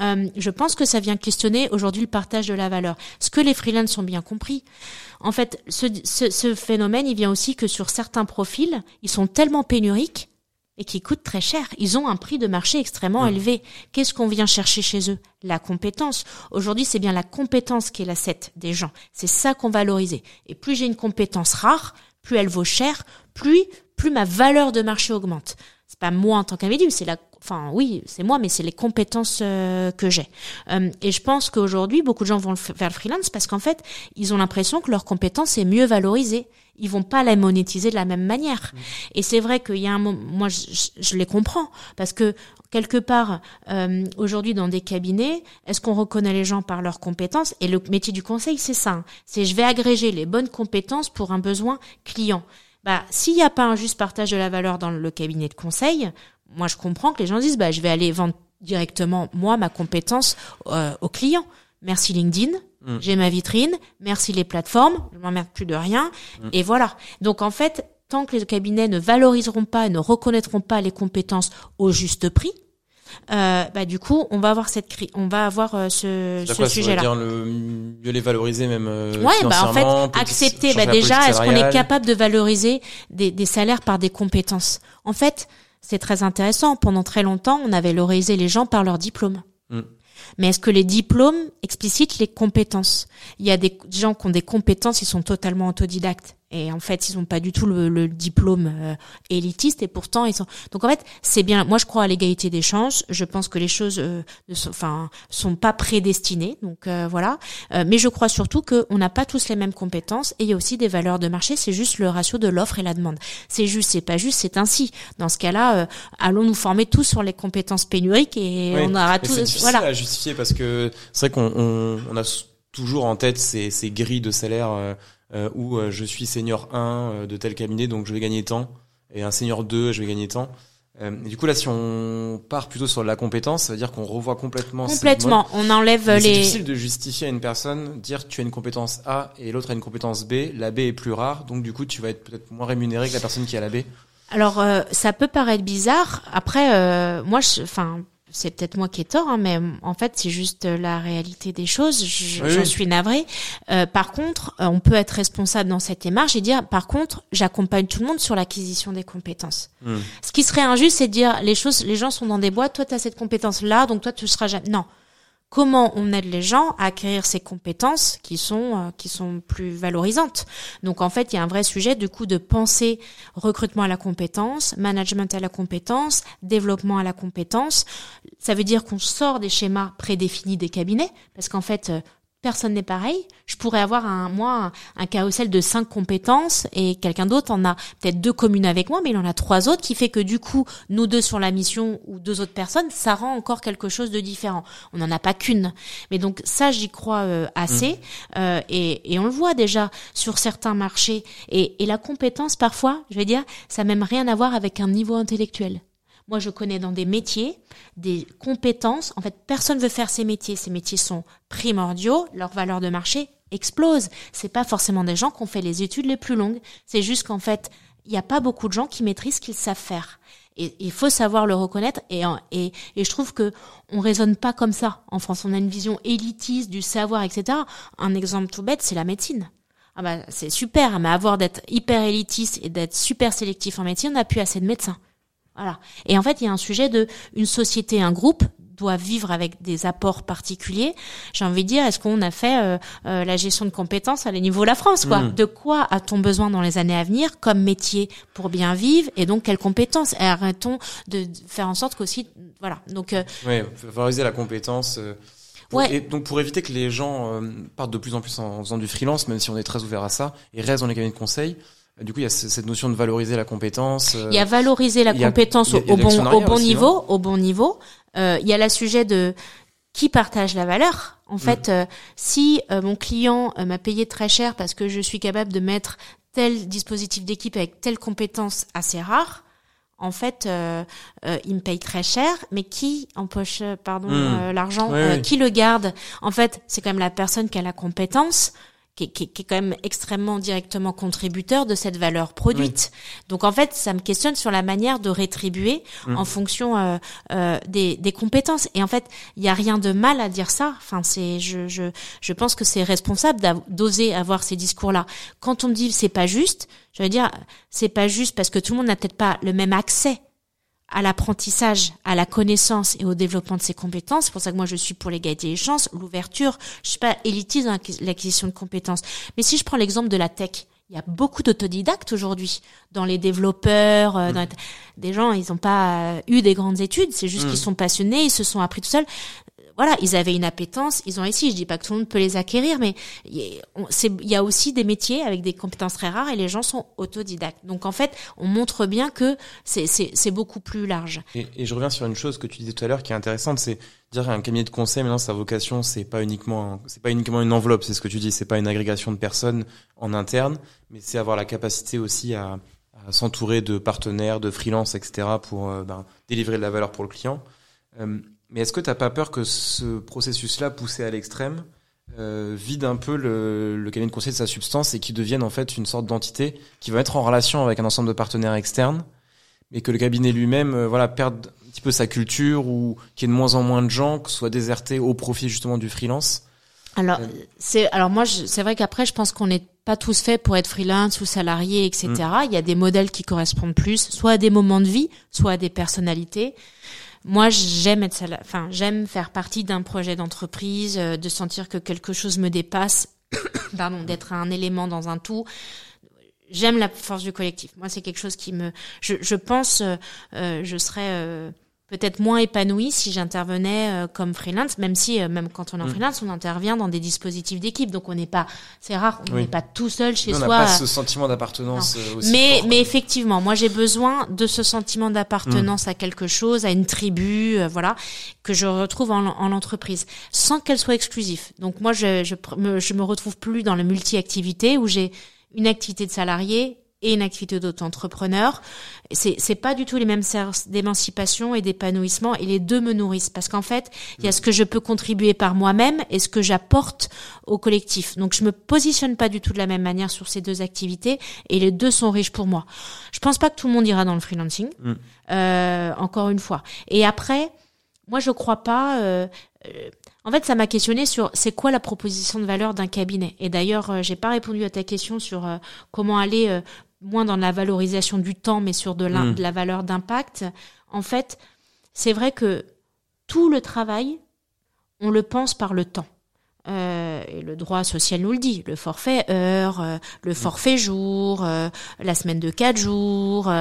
Euh, je pense que ça vient questionner aujourd'hui le partage de la valeur. Ce que les freelances ont bien compris. En fait, ce, ce, ce phénomène, il vient aussi que sur certains profils, ils sont tellement pénuriques et qui coûtent très cher. Ils ont un prix de marché extrêmement élevé. Qu'est-ce qu'on vient chercher chez eux? La compétence. Aujourd'hui, c'est bien la compétence qui est l'asset des gens. C'est ça qu'on valorise. Et plus j'ai une compétence rare, plus elle vaut cher, plus plus ma valeur de marché augmente. C'est pas moi en tant qu'individu, c'est la enfin oui, c'est moi mais c'est les compétences euh, que j'ai. Euh, et je pense qu'aujourd'hui, beaucoup de gens vont vers le freelance parce qu'en fait, ils ont l'impression que leur compétence est mieux valorisée. Ils vont pas la monétiser de la même manière. Et c'est vrai qu'il y a un moment, moi je, je- je les comprends parce que quelque part euh, aujourd'hui dans des cabinets, est-ce qu'on reconnaît les gens par leurs compétences? Et le métier du conseil, c'est ça. hein. C'est je vais agréger les bonnes compétences pour un besoin client. Bah, s'il n'y a pas un juste partage de la valeur dans le cabinet de conseil, moi je comprends que les gens disent bah je vais aller vendre directement moi ma compétence euh, au client. Merci LinkedIn, Mm. j'ai ma vitrine, merci les plateformes, je m'emmerde plus de rien Mm. et voilà. Donc en fait, tant que les cabinets ne valoriseront pas et ne reconnaîtront pas les compétences au juste prix, euh, bah du coup, on va avoir cette cri on va avoir euh, ce, veut sujet-là. dire le mieux les valoriser même euh, Ouais, bah en fait, accepter. Bah déjà, est-ce qu'on est capable de valoriser des, des salaires par des compétences? En fait, c'est très intéressant. Pendant très longtemps, on avait valorisé les gens par leurs diplômes. Mm. Mais est-ce que les diplômes explicitent les compétences? Il y a des gens qui ont des compétences, ils sont totalement autodidactes. Et en fait, ils n'ont pas du tout le, le diplôme euh, élitiste et pourtant ils sont. Donc en fait, c'est bien. Moi, je crois à l'égalité des chances. Je pense que les choses, euh, ne sont, enfin, sont pas prédestinées. Donc euh, voilà. Euh, mais je crois surtout qu'on n'a pas tous les mêmes compétences et il y a aussi des valeurs de marché. C'est juste le ratio de l'offre et la demande. C'est juste, c'est pas juste, c'est ainsi. Dans ce cas-là, euh, allons nous former tous sur les compétences pénuriques et Oui, on aura tous. C'est difficile Voilà. à justifier parce que c'est vrai qu'on on, on a toujours en tête ces, ces grilles de salaire euh, euh, où euh, je suis senior 1 euh, de tel cabinet donc je vais gagner tant et un senior 2 je vais gagner tant. Euh, du coup là si on part plutôt sur la compétence ça veut dire qu'on revoit complètement Complètement. On enlève. Mais C'est les. difficile de justifier à une personne dire tu as une compétence A et l'autre a une compétence B, la B est plus rare donc du coup tu vas être peut-être moins rémunéré que la personne qui a la B. Alors, euh, ça peut paraître bizarre. Après, euh, moi, enfin, c'est peut-être moi qui ai tort, hein, mais en fait, c'est juste la réalité des choses. Je, Oui, je oui. suis navrée. Euh, par contre, euh, on peut être responsable dans cette démarche et dire, par contre, j'accompagne tout le monde sur l'acquisition des compétences. Hmm. Ce qui serait injuste, c'est de dire, les choses, les gens sont dans des boîtes. Toi, tu as cette compétence-là, donc toi, tu seras jamais. Non. Comment on aide les gens à acquérir ces compétences qui sont euh, qui sont plus valorisantes. Donc en fait, il y a un vrai sujet du coup de penser recrutement à la compétence, management à la compétence, développement à la compétence. Ça veut dire qu'on sort des schémas prédéfinis des cabinets parce qu'en fait euh, personne n'est pareil. Je pourrais avoir un moi un, un carrousel de cinq compétences et quelqu'un d'autre en a peut-être deux communes avec moi, mais il en a trois autres qui fait que du coup nous deux sur la mission ou deux autres personnes, ça rend encore quelque chose de différent. On n'en a pas qu'une. Mais donc ça, j'y crois euh, assez Euh, et, et on le voit déjà sur certains marchés. Et, et la compétence, parfois, je vais dire, ça n'a même rien à voir avec un niveau intellectuel. Moi, je connais dans des métiers des compétences. En fait, personne veut faire ces métiers. Ces métiers sont primordiaux. Leur valeur de marché explose. C'est pas forcément des gens qui ont fait les études les plus longues. C'est juste qu'en fait, il n'y a pas beaucoup de gens qui maîtrisent ce qu'ils savent faire. Et il faut savoir le reconnaître. Et, et, et je trouve que on raisonne pas comme ça. En France, on a une vision élitiste du savoir, etc. Un exemple tout bête, c'est la médecine. Ah bah, c'est super, mais avoir d'être hyper élitiste et d'être super sélectif en médecine, on n'a plus assez de médecins. Voilà. Et en fait, il y a un sujet de une société, un groupe doit vivre avec des apports particuliers. J'ai envie de dire, est-ce qu'on a fait euh, euh, la gestion de compétences à la niveau de la France quoi Mhm. De quoi a-t-on besoin dans les années à venir comme métier pour bien vivre et donc quelles compétences Et arrêtons de faire en sorte qu'aussi, voilà. Donc euh, Ouais, favoriser la compétence. euh, pour- Ouais. Et donc pour éviter que les gens euh, partent de plus en plus en faisant du freelance, même si on est très ouvert à ça, et restent dans les cabinets de conseil, du coup il y a ce- cette notion de valoriser la compétence. euh, Il y a valoriser la compétence a- au, a au bon, l'actionnariat au bon niveau, au bon niveau. Euh, il y a le sujet de qui partage la valeur. Mm. En fait, euh, si euh, mon client euh, m'a payé très cher parce que je suis capable de mettre tel dispositif d'équipe avec telle compétence assez rare, en fait, il me paye très cher, mais qui empoche, pardon, Mm. l'argent, Oui, oui. qui le garde? En fait, c'est quand même la personne qui a la compétence, qui, est- qui est- qui est quand même extrêmement directement contributeur de cette valeur produite. Donc en fait, ça me questionne sur la manière de rétribuer Mm. en fonction euh, euh, des, des compétences. Et en fait, il y a rien de mal à dire ça. Enfin, c'est, je, je, je pense que c'est responsable d'oser avoir ces discours-là. Quand on me dit c'est pas juste, je veux dire c'est pas juste parce que tout le monde n'a peut-être pas le même accès à l'apprentissage, à la connaissance et au développement de ses compétences. C'est pour ça que moi je suis pour l'égalité des chances, l'ouverture. Je suis pas élitiste dans l'acquisition de compétences. Mais si je prends l'exemple de la tech, il y a beaucoup d'autodidactes aujourd'hui dans les développeurs, euh, dans mm. des gens, ils n'ont pas eu des grandes études, c'est juste mm. qu'ils sont passionnés, ils se sont appris tout seuls voilà, ils avaient une appétence, ils ont réussi. Je dis pas que tout le monde peut les acquérir, mais il y a aussi des métiers avec des compétences très rares et les gens sont autodidactes. Donc en fait, on montre bien que c'est beaucoup plus large. Et, je reviens sur une chose que tu disais tout à l'heure qui est intéressante, c'est dire qu'un cabinet de conseil maintenant sa vocation c'est pas uniquement c'est pas uniquement une enveloppe, c'est ce que tu dis, c'est pas une agrégation de personnes en interne, mais c'est avoir la capacité aussi à, à s'entourer de partenaires, de freelance, etc. pour euh, ben, délivrer de la valeur pour le client. Euh, mais est-ce que tu n'as pas peur que ce processus-là, poussé à l'extrême, euh, vide un peu le, le, cabinet de conseil de sa substance et qu'il devienne en fait une sorte d'entité qui va être en relation avec un ensemble de partenaires externes, mais que le cabinet lui-même euh, voilà, perde un petit peu sa culture ou qu'il y ait de moins en moins de gens, que soit déserté au profit justement du freelance? Alors euh. c'est alors moi c'est vrai qu'après je pense qu'on n'est pas tous faits pour être freelance ou salarié etc. Mm. Il y a des modèles qui correspondent plus, soit à des moments de vie, soit à des personnalités moi j'aime être enfin j'aime faire partie d'un projet d'entreprise, euh, de sentir que quelque chose me dépasse, (coughs) pardon, d'être un élément dans un tout. J'aime la force du collectif. Moi c'est quelque chose qui me, je, pense, euh, euh je serais peut-être moins épanoui si j'intervenais euh, comme freelance, même si euh, même quand on est en mm. freelance, on intervient dans des dispositifs d'équipe, donc on n'est pas, c'est rare, on n'est pas tout seul chez soi. On n'a pas ce sentiment d'appartenance euh, aussi. Mais mais effectivement, moi j'ai besoin de ce sentiment d'appartenance mm. à quelque chose, à une tribu, voilà, que je retrouve en, en entreprise, sans qu'elle soit exclusive. Donc moi je je me, je me retrouve plus dans la multi-activité où j'ai une activité de salarié et une activité d'auto-entrepreneur. C'est, c'est pas du tout les mêmes services d'émancipation et d'épanouissement et les deux me nourrissent parce qu'en fait, il y a ce que je peux contribuer par moi-même et ce que j'apporte au collectif. Donc je me positionne pas du tout de la même manière sur ces deux activités et les deux sont riches pour moi. Je pense pas que tout le monde ira dans le freelancing. Mm. Euh, encore une fois. Et après, moi je crois pas. Euh, euh en fait, ça m'a questionné sur c'est quoi la proposition de valeur d'un cabinet. Et d'ailleurs, euh, j'ai pas répondu à ta question sur euh, comment aller euh, moins dans la valorisation du temps, mais sur de la, mm. de la valeur d'impact. En fait, c'est vrai que tout le travail, on le pense par le temps. Euh, et le droit social nous le dit, le forfait heure, euh, le forfait jour, euh, la semaine de quatre jours,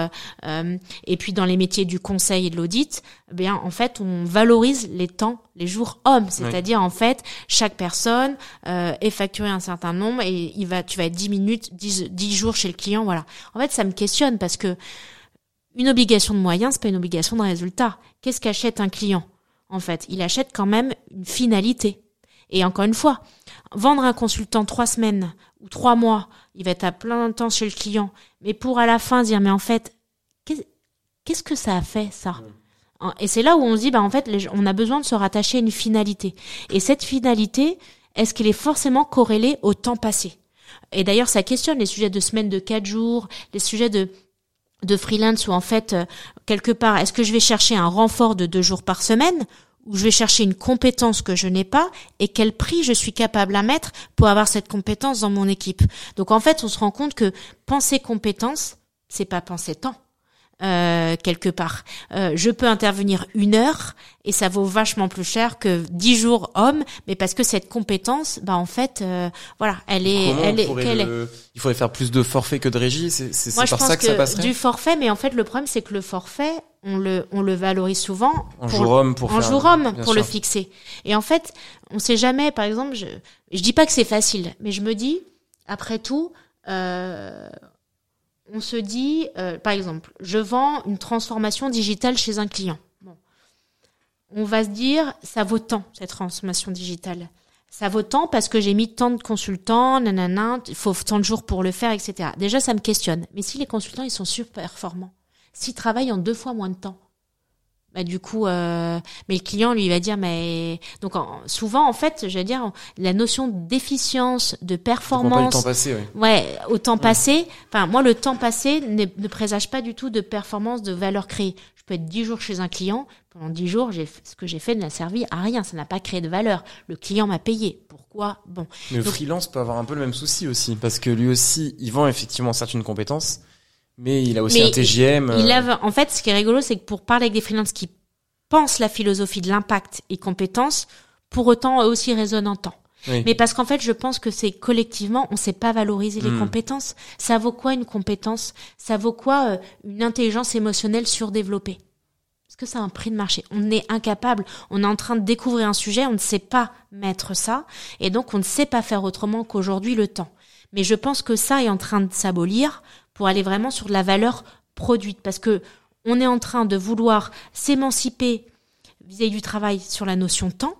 et puis dans les métiers du conseil et de l'audit, eh bien en fait on valorise les temps, les jours hommes, c'est-à-dire en fait chaque personne est facturée un certain nombre et il va, tu vas être 10 minutes, 10, 10 jours chez le client, voilà. En fait ça me questionne parce que une obligation de moyens, c'est pas une obligation de résultat. Qu'est-ce qu'achète un client? En fait, il achète quand même une finalité. Et encore une fois, vendre un consultant trois semaines ou trois mois, il va être à plein de temps chez le client, mais pour à la fin dire, mais en fait, qu'est-ce que ça a fait, ça? Et c'est là où on se dit, bah en fait, on a besoin de se rattacher à une finalité. Et cette finalité, est-ce qu'elle est forcément corrélée au temps passé? Et d'ailleurs, ça questionne les sujets de semaines de quatre jours, les sujets de de freelance où en fait euh, quelque part est-ce que je vais chercher un renfort de deux jours par semaine? Où je vais chercher une compétence que je n'ai pas et quel prix je suis capable à mettre pour avoir cette compétence dans mon équipe. Donc en fait, on se rend compte que penser compétence, c'est pas penser temps. Euh, quelque part. Euh, je peux intervenir une heure et ça vaut vachement plus cher que dix jours hommes, mais parce que cette compétence, bah en fait, euh, voilà, elle est, elle est, Il faudrait faire plus de forfait que de régie. C'est, c'est, par ça que, que, ça passerait. Du forfait, mais en fait, le problème c'est que le forfait, on le, on le valorise souvent en jour homme pour en jour homme pour le fixer. Et en fait, on sait jamais. Par exemple, je, je dis pas que c'est facile, mais je me dis, après tout. Euh, on se dit, euh, par exemple, je vends une transformation digitale chez un client. On va se dire, ça vaut tant, cette transformation digitale. Ça vaut tant parce que j'ai mis tant de consultants, nanana, il faut tant de jours pour le faire, etc. Déjà, ça me questionne. Mais si les consultants, ils sont super performants, s'ils travaillent en deux fois moins de temps, bah, du coup, euh, mais le client lui va dire, mais donc souvent en fait, je veux dire, la notion d'efficience, de performance, le temps passé, ouais, au temps passé. Enfin, moi, le temps passé ne, ne, présage pas du tout de performance, de valeur créée. Je peux être dix jours chez un client, pendant dix jours, j'ai ce que j'ai fait n'a servi à rien, ça n'a pas créé de valeur. Le client m'a payé. Pourquoi? Bon. Mais le freelance peut avoir un peu le même souci aussi, parce que lui aussi, il vend effectivement certaines compétences Mais il a aussi Mais un TGM. Il euh, a, en fait, ce qui est rigolo, c'est que pour parler avec des freelances qui pensent la philosophie de l'impact et compétences, pour autant, eux aussi résonnent en temps. oui. Mais parce qu'en fait, je pense que c'est collectivement, on sait pas valoriser les Hmm. compétences. Ça vaut quoi une compétence? Ça vaut quoi euh, une intelligence émotionnelle surdéveloppée? Parce que ça a un prix de marché? On est incapable. On est en train de découvrir un sujet, on ne sait pas mettre ça, et donc on ne sait pas faire autrement qu'aujourd'hui le temps. Mais je pense que ça est en train de s'abolir pour aller vraiment sur de la valeur produite, parce que on est en train de vouloir s'émanciper vis-à-vis du travail sur la notion temps.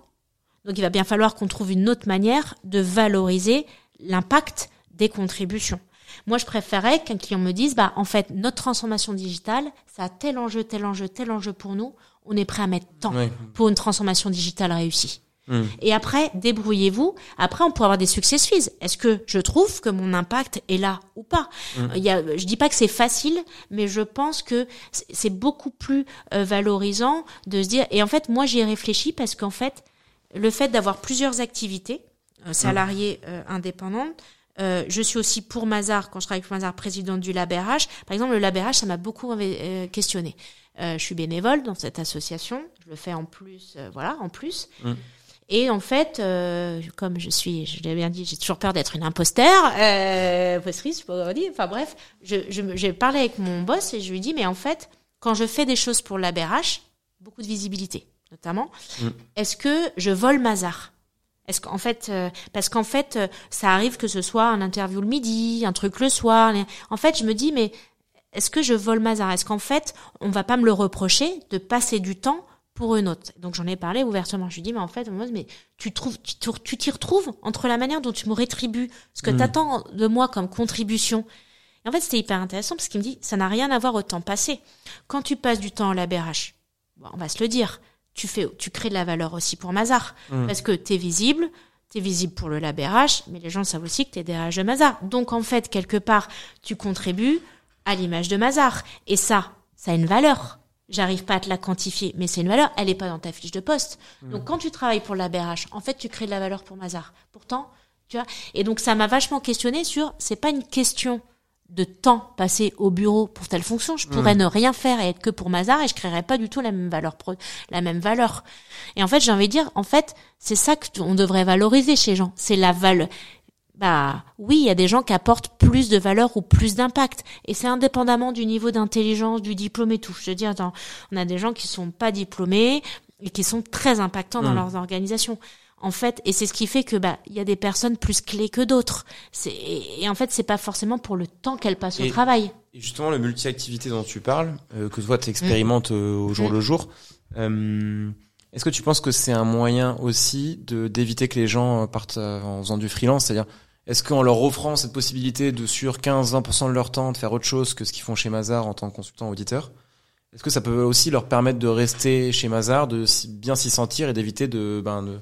Donc il va bien falloir qu'on trouve une autre manière de valoriser l'impact des contributions. Moi, je préférais qu'un client me dise, bah, en fait, notre transformation digitale, ça a tel enjeu, tel enjeu, tel enjeu pour nous. On est prêt à mettre tant Oui. pour une transformation digitale réussie. Hmm. Et après, débrouillez-vous. Après, on peut avoir des succès suisses. Est-ce que je trouve que mon impact est là ou pas? Mm. Il y a, Je dis pas que c'est facile, mais je pense que c'est- beaucoup plus euh, valorisant de se dire. Et en fait, moi, j'y ai réfléchi parce qu'en fait, le fait d'avoir plusieurs activités euh, salariées euh, indépendantes. euh, je suis aussi pour Mazar, quand je travaille avec Mazar, présidente du LabRH. Par exemple, le LabRH, ça m'a beaucoup euh, questionné. Euh, je suis bénévole dans cette association. Je le fais en plus, voilà, en plus. Mm. Et en fait, euh, comme je suis, je l'ai bien dit, j'ai toujours peur d'être une imposteur, euh, je dit. Enfin bref, je, je, j'ai parlé avec mon boss et je lui dis, mais en fait, quand je fais des choses pour la BRH, beaucoup de visibilité, notamment, Mm. est-ce que je vole Mazar est-ce qu'en fait, euh, parce qu'en fait, euh, ça arrive que ce soit un interview le midi, un truc le soir. En fait, je me dis, mais est-ce que je vole Mazar Est-ce qu'en fait, on va pas me le reprocher de passer du temps pour une autre Donc j'en ai parlé ouvertement. Je lui dis, mais en fait, mais tu trouves, tu tu t'y retrouves entre la manière dont tu me rétribues, ce que Mm. t'attends de moi comme contribution. Et en fait, c'était hyper intéressant parce qu'il me dit, ça n'a rien à voir au temps passé. Quand tu passes du temps à la BRH, bon, on va se le dire, tu fais, tu crées de la valeur aussi pour Mazar. Mm. Parce que t'es visible, t'es visible pour le LabRH, mais les gens savent aussi que t'es DRH de Mazar. Donc, en fait, quelque part, tu contribues à l'image de Mazar. Et ça, ça a une valeur. J'arrive pas à te la quantifier, mais c'est une valeur. Elle est pas dans ta fiche de poste. Donc, quand tu travailles pour la BRH, en fait, tu crées de la valeur pour Mazar. Pourtant, tu vois. Et donc, ça m'a vachement questionné sur, c'est pas une question de temps passé au bureau pour telle fonction. Je pourrais ne rien faire et être que pour Mazar et je créerais pas du tout la même valeur, pro- la même valeur. Et en fait, j'ai envie de dire, en fait, c'est ça que on devrait valoriser chez les gens. C'est la valeur. Bah oui, il y a des gens qui apportent plus de valeur ou plus d'impact, et c'est indépendamment du niveau d'intelligence, du diplôme et tout. Je veux dire, dans- on a des gens qui sont pas diplômés et qui sont très impactants dans Mm. leurs organisations. En fait, et c'est ce qui fait que bah il y a des personnes plus clés que d'autres. C'est et en fait c'est pas forcément pour le temps qu'elles passent au travail. Et justement, le multi-activité dont tu parles, euh, que toi tu expérimentes euh, au jour Mm. le jour, euh, est-ce que tu penses que c'est un moyen aussi de d'éviter que les gens partent en faisant du freelance? C'est-à-dire, est-ce qu'en leur offrant cette possibilité de sur 15-20% de leur temps de faire autre chose que ce qu'ils font chez Mazar en tant que consultant auditeur, est-ce que ça peut aussi leur permettre de rester chez Mazar, de bien s'y sentir et d'éviter de, ben, de,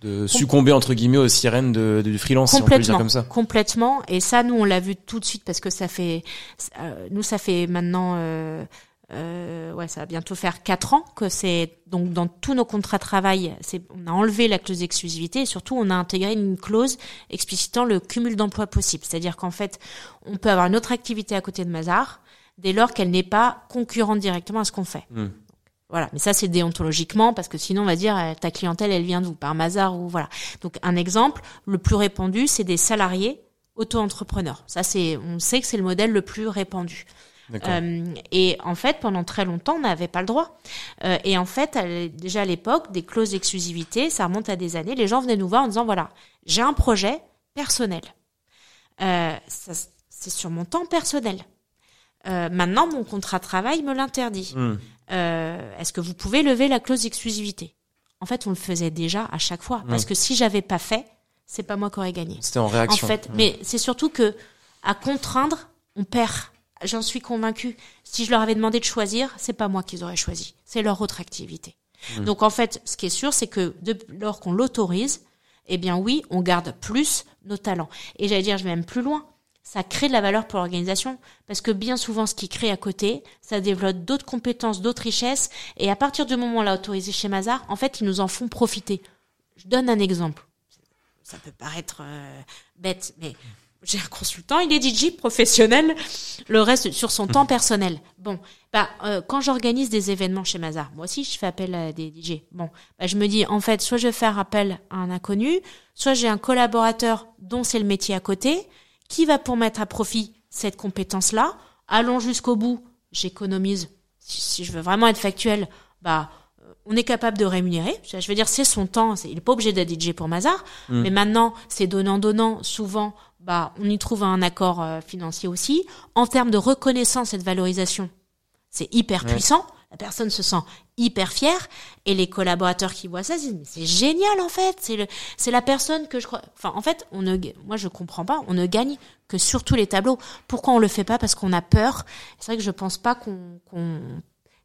de succomber entre guillemets aux sirènes de, du freelance, si on peut le dire Complètement, comme ça? Complètement. Et ça, nous, on l'a vu tout de suite parce que ça fait, euh, nous, ça fait maintenant, euh, euh, ouais, ça va bientôt faire quatre ans que c'est donc dans tous nos contrats de travail, c'est, on a enlevé la clause d'exclusivité et surtout on a intégré une clause explicitant le cumul d'emplois possible. C'est-à-dire qu'en fait, on peut avoir une autre activité à côté de Mazar dès lors qu'elle n'est pas concurrente directement à ce qu'on fait. Hmm. Voilà, mais ça c'est déontologiquement parce que sinon on va dire euh, ta clientèle elle vient d'où? Par Mazar ou voilà. Donc un exemple, le plus répandu c'est des salariés auto-entrepreneurs. Ça c'est on sait que c'est le modèle le plus répandu. Euh, et en fait, pendant très longtemps, on n'avait pas le droit. Euh, et en fait, déjà à l'époque, des clauses d'exclusivité, ça remonte à des années. Les gens venaient nous voir en disant voilà, j'ai un projet personnel. Euh, c'est sur mon temps personnel. Euh, maintenant, mon contrat de travail me l'interdit. Hmm. Est-ce que vous pouvez lever la clause d'exclusivité? En fait, on le faisait déjà à chaque fois. Parce Oui. que si j'avais pas fait, c'est pas moi qui aurais gagné. C'était en En réaction. fait, Hmm. mais c'est surtout que à contraindre, on perd. J'en suis convaincue. Si je leur avais demandé de choisir, c'est pas moi qu'ils auraient choisi, c'est leur autre activité. Mm. Donc en fait, ce qui est sûr, c'est que de, lors qu'on l'autorise, eh bien oui, on garde plus nos talents. Et j'allais dire, je vais même plus loin. Ça crée de la valeur pour l'organisation parce que bien souvent, ce qui crée à côté, ça développe d'autres compétences, d'autres richesses. Et à partir du moment où on l'a autorisé chez Mazar, en fait, ils nous en font profiter. Je donne un exemple. Ça peut paraître euh, bête, mais j'ai un consultant, il est DJ professionnel, le reste sur son temps personnel. Bon, bah euh, quand j'organise des événements chez Mazar, moi aussi je fais appel à des DJ. Bon, bah, je me dis en fait soit je vais faire appel à un inconnu, soit j'ai un collaborateur dont c'est le métier à côté, qui va pour mettre à profit cette compétence-là. Allons jusqu'au bout, j'économise. Si, je veux vraiment être factuel, bah on est capable de rémunérer. Je veux dire, c'est son temps. il est pas obligé d'être DJ pour Mazar. Mm. Mais maintenant, c'est donnant-donnant. Souvent, bah, on y trouve un accord euh, financier aussi. En termes de reconnaissance et de valorisation, c'est hyper puissant. La personne se sent hyper fière. Et les collaborateurs qui voient ça disent c'est génial en fait. C'est le c'est la personne que je crois enfin en fait on ne moi je comprends pas. On ne gagne que sur tous les tableaux. Pourquoi on le fait pas? Parce qu'on a peur. C'est vrai que je pense pas qu'on qu'on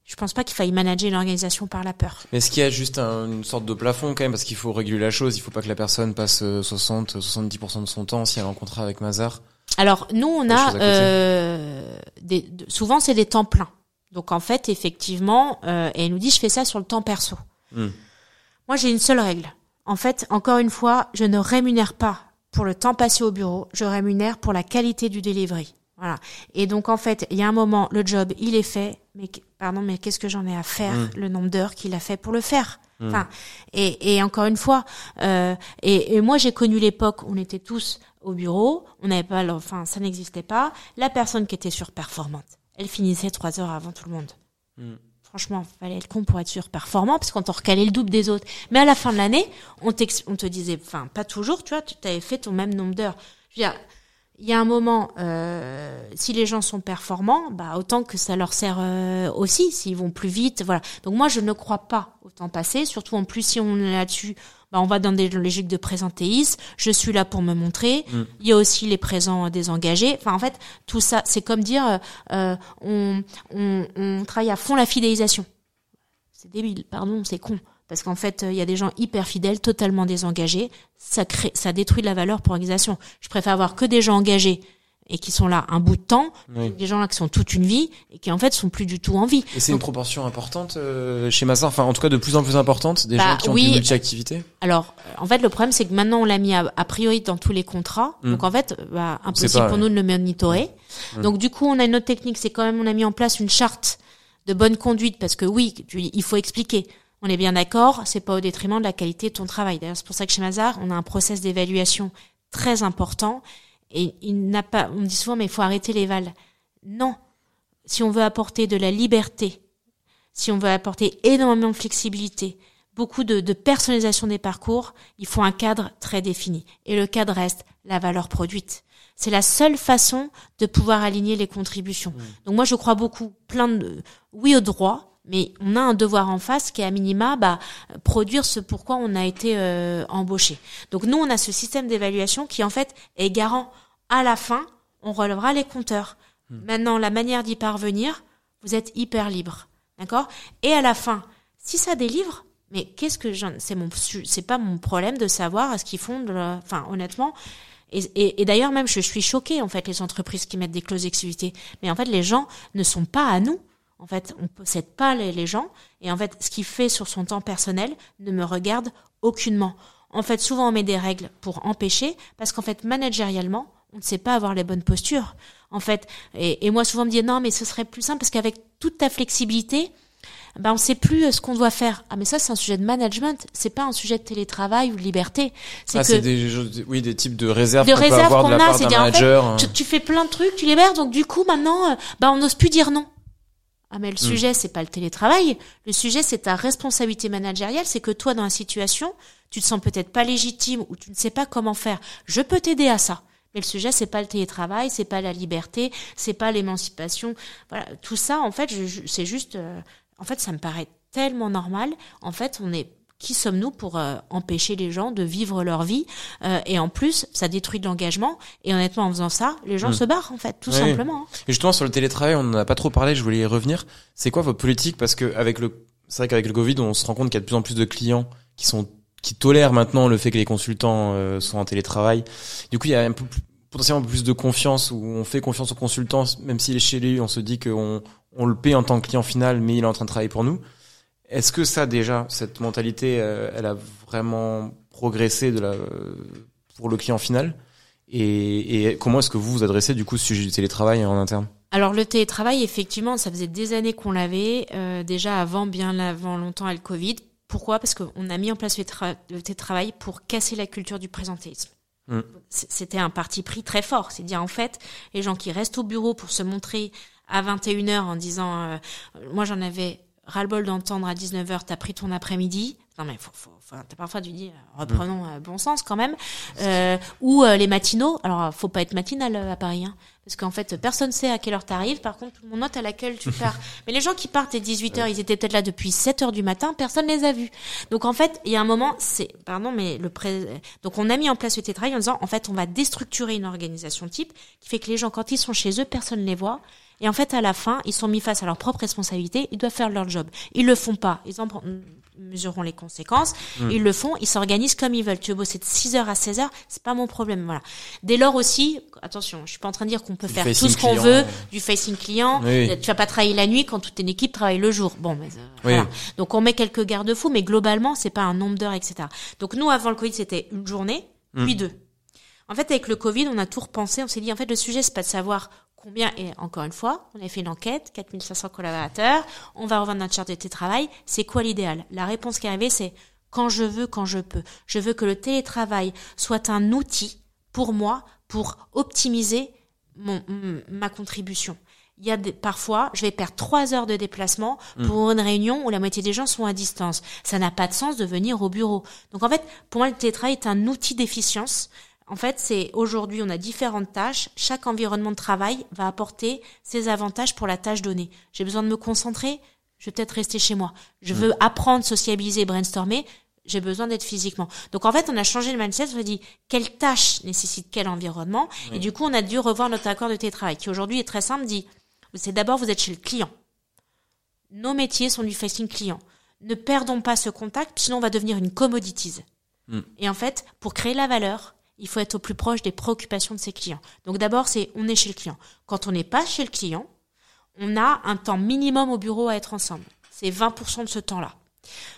je pense pas qu'il faille manager l'organisation par la peur. Mais est-ce qu'il y a juste une sorte de plafond quand même? Parce qu'il faut réguler la chose, il faut pas que la personne passe 60 euh, 70% de son temps si elle est en contrat avec Mazar Alors nous on a euh, des, souvent c'est des temps pleins. Donc en fait effectivement euh, et elle nous dit je fais ça sur le temps perso. Hmm. Moi j'ai une seule règle. En fait encore une fois je ne rémunère pas pour le temps passé au bureau, je rémunère pour la qualité du delivery. Voilà. Et donc en fait, il y a un moment, le job, il est fait, mais pardon, mais qu'est-ce que j'en ai à faire mm. Le nombre d'heures qu'il a fait pour le faire. Mm. Enfin, et, et, encore une fois, euh, et, et, moi j'ai connu l'époque où on était tous au bureau, on n'avait pas, enfin ça n'existait pas. La personne qui était surperformante, elle finissait trois heures avant tout le monde. Mm. Franchement, fallait être con pour être surperformant parce qu'on t'en recalait le double des autres. Mais à la fin de l'année, on, on te disait, enfin pas toujours, tu vois, tu avais fait ton même nombre d'heures. Je veux dire, il y a un moment, euh, si les gens sont performants, bah autant que ça leur sert euh, aussi, s'ils vont plus vite, voilà. Donc moi, je ne crois pas au temps passé, surtout en plus si on est là-dessus, bah on va dans des logiques de présentéisme. Je suis là pour me montrer. Mm. Il y a aussi les présents désengagés. Enfin, en fait, tout ça, c'est comme dire, euh, on, on, on travaille à fond la fidélisation. C'est débile, pardon, c'est con parce qu'en fait, il y a des gens hyper fidèles, totalement désengagés. Ça crée, ça détruit de la valeur pour l'organisation. Je préfère avoir que des gens engagés et qui sont là un bout de temps, des gens là qui sont toute une vie et qui en fait sont plus du tout en vie. Et c'est une proportion importante euh, chez Mazar, enfin en tout cas de plus en plus importante des bah gens qui ont une multi-activité. Alors en fait le problème c'est que maintenant on l'a mis a, priori dans tous les contrats, hmm. donc en fait bah, impossible pour nous de le monitorer. Hmm. Donc du coup on a une autre technique, c'est quand même on a mis en place une charte de bonne conduite parce que oui il faut expliquer. On est bien d'accord, c'est pas au détriment de la qualité de ton travail. D'ailleurs, c'est pour ça que chez Mazar, on a un process d'évaluation très important et il n'a pas, on dit souvent, mais il faut arrêter les vals. Non. Si on veut apporter de la liberté, si on veut apporter énormément de flexibilité, beaucoup de, personnalisation des parcours, il faut un cadre très défini. Et le cadre reste la valeur produite. C'est la seule façon de pouvoir aligner les contributions. Mmh. Donc moi, je crois beaucoup, plein de, oui au droit, mais on a un devoir en face qui est à minima bah, produire ce pourquoi on a été euh, embauché. Donc nous, on a ce système d'évaluation qui en fait est garant. À la fin, on relèvera les compteurs. Hmm. Maintenant, la manière d'y parvenir, vous êtes hyper libre, d'accord? Et à la fin, si ça délivre, mais qu'est-ce que j'en, c'est mon, c'est pas mon problème de savoir ce qu'ils font. De enfin, honnêtement. Et, et, et d'ailleurs, même, je suis choquée en fait les entreprises qui mettent des clauses d'exclusivité. Mais en fait, les gens ne sont pas à nous. En fait, on possède pas les, gens. Et en fait, ce qu'il fait sur son temps personnel ne me regarde aucunement. En fait, souvent, on met des règles pour empêcher, parce qu'en fait, managérialement, on ne sait pas avoir les bonnes postures. En fait, et, moi, souvent, on me dit, non, mais ce serait plus simple, parce qu'avec toute ta flexibilité, ben on sait plus euh, ce qu'on doit faire. Ah mais ça c'est un sujet de management, c'est pas un sujet de télétravail ou de liberté. C'est ah, c'est des oui des types de réserves de réserves qu'on a, c'est manager. En fait, tu, fais plein de trucs, tu libères donc du coup maintenant ben on n'ose plus dire non. Ah mais le hmm. sujet c'est pas le télétravail, le sujet c'est ta responsabilité managériale, c'est que toi dans la situation, tu te sens peut-être pas légitime ou tu ne sais pas comment faire. Je peux t'aider à ça. Mais le sujet c'est pas le télétravail, c'est pas la liberté, c'est pas l'émancipation. Voilà, tout ça en fait, c'est juste euh, en fait ça me paraît tellement normal. En fait, on est qui sommes-nous pour euh, empêcher les gens de vivre leur vie euh, Et en plus, ça détruit de l'engagement. Et honnêtement, en faisant ça, les gens hmm. se barrent en fait, tout simplement. Hein. Et justement sur le télétravail, on n'en a pas trop parlé. Je voulais y revenir. C'est quoi votre politique Parce que avec le, c'est vrai qu'avec le Covid, on se rend compte qu'il y a de plus en plus de clients qui sont qui tolèrent maintenant le fait que les consultants euh, sont en télétravail. Du coup, il y a un peu plus, potentiellement plus de confiance où on fait confiance aux consultants, même s'il est chez lui, on se dit qu'on on le paie en tant que client final, mais il est en train de travailler pour nous. Est-ce que ça déjà, cette mentalité, euh, elle a vraiment progressé de la, pour le client final? Et, et comment est-ce que vous vous adressez du coup au sujet du télétravail en interne? Alors le télétravail, effectivement, ça faisait des années qu'on l'avait, euh, déjà avant, bien avant longtemps, à le Covid. Pourquoi? Parce qu'on a mis en place le, télétravail pour casser la culture du présentéisme. Mm. C'était un parti pris très fort. C'est dire en fait, les gens qui restent au bureau pour se montrer à 21h en disant, euh, moi j'en avais ras-le-bol d'entendre à 19h, t'as pris ton après-midi. Non mais faut, faut, faut parfois tu dis euh, reprenons euh, bon sens quand même. Euh, ou les matinaux. Alors faut pas être matinal à Paris, hein, parce qu'en fait personne sait à quelle heure t'arrives. Par contre tout le monde note à laquelle tu pars. (laughs) mais les gens qui partent à 18h, ils étaient peut-être là depuis 7h du matin, personne les a vus. Donc en fait il y a un moment, c'est pardon mais le pré... donc on a mis en place le télétravail en disant en fait on va déstructurer une organisation type qui fait que les gens quand ils sont chez eux personne les voit et en fait, à la fin, ils sont mis face à leurs propres responsabilités. Ils doivent faire leur job. Ils le font pas. Ils en mesureront les conséquences. Hmm. Ils le font. Ils s'organisent comme ils veulent. Tu veux bosser de 6 heures à 16 heures, c'est pas mon problème. Voilà. Dès lors aussi, attention, je suis pas en train de dire qu'on peut faire tout ce qu'on veut, du facing client. Tu vas pas travailler la nuit quand toute une équipe travaille le jour. Bon, mais euh, voilà. Donc on met quelques garde-fous, mais globalement, c'est pas un nombre d'heures, etc. Donc nous, avant le Covid, c'était une journée, hmm. puis deux. En fait, avec le Covid, on a tout repensé. On s'est dit, en fait, le sujet, c'est pas de savoir combien, et encore une fois, on a fait une enquête, 4500 collaborateurs, on va revendre notre charte de télétravail, c'est quoi l'idéal? La réponse qui est arrivée, c'est quand je veux, quand je peux. Je veux que le télétravail soit un outil pour moi pour optimiser mon, ma contribution. Il y a des, parfois, je vais perdre trois heures de déplacement mmh. pour une réunion où la moitié des gens sont à distance. Ça n'a pas de sens de venir au bureau. Donc en fait, pour moi, le télétravail est un outil d'efficience en fait, c'est aujourd'hui, on a différentes tâches. Chaque environnement de travail va apporter ses avantages pour la tâche donnée. J'ai besoin de me concentrer, je vais peut-être rester chez moi. Je veux apprendre, sociabiliser, brainstormer, j'ai besoin d'être physiquement. Donc en fait, on a changé le mindset, on a dit quelle tâche nécessite quel environnement, et du coup, on a dû revoir notre accord de télétravail, qui aujourd'hui est très simple, dit, c'est d'abord vous êtes chez le client. Nos métiers sont du facing client. Ne perdons pas ce contact, sinon on va devenir une commoditise. Hmm. Et en fait, pour créer la valeur, il faut être au plus proche des préoccupations de ses clients. Donc d'abord, c'est on est chez le client. Quand on n'est pas chez le client, on a un temps minimum au bureau à être ensemble. C'est 20% de ce temps-là.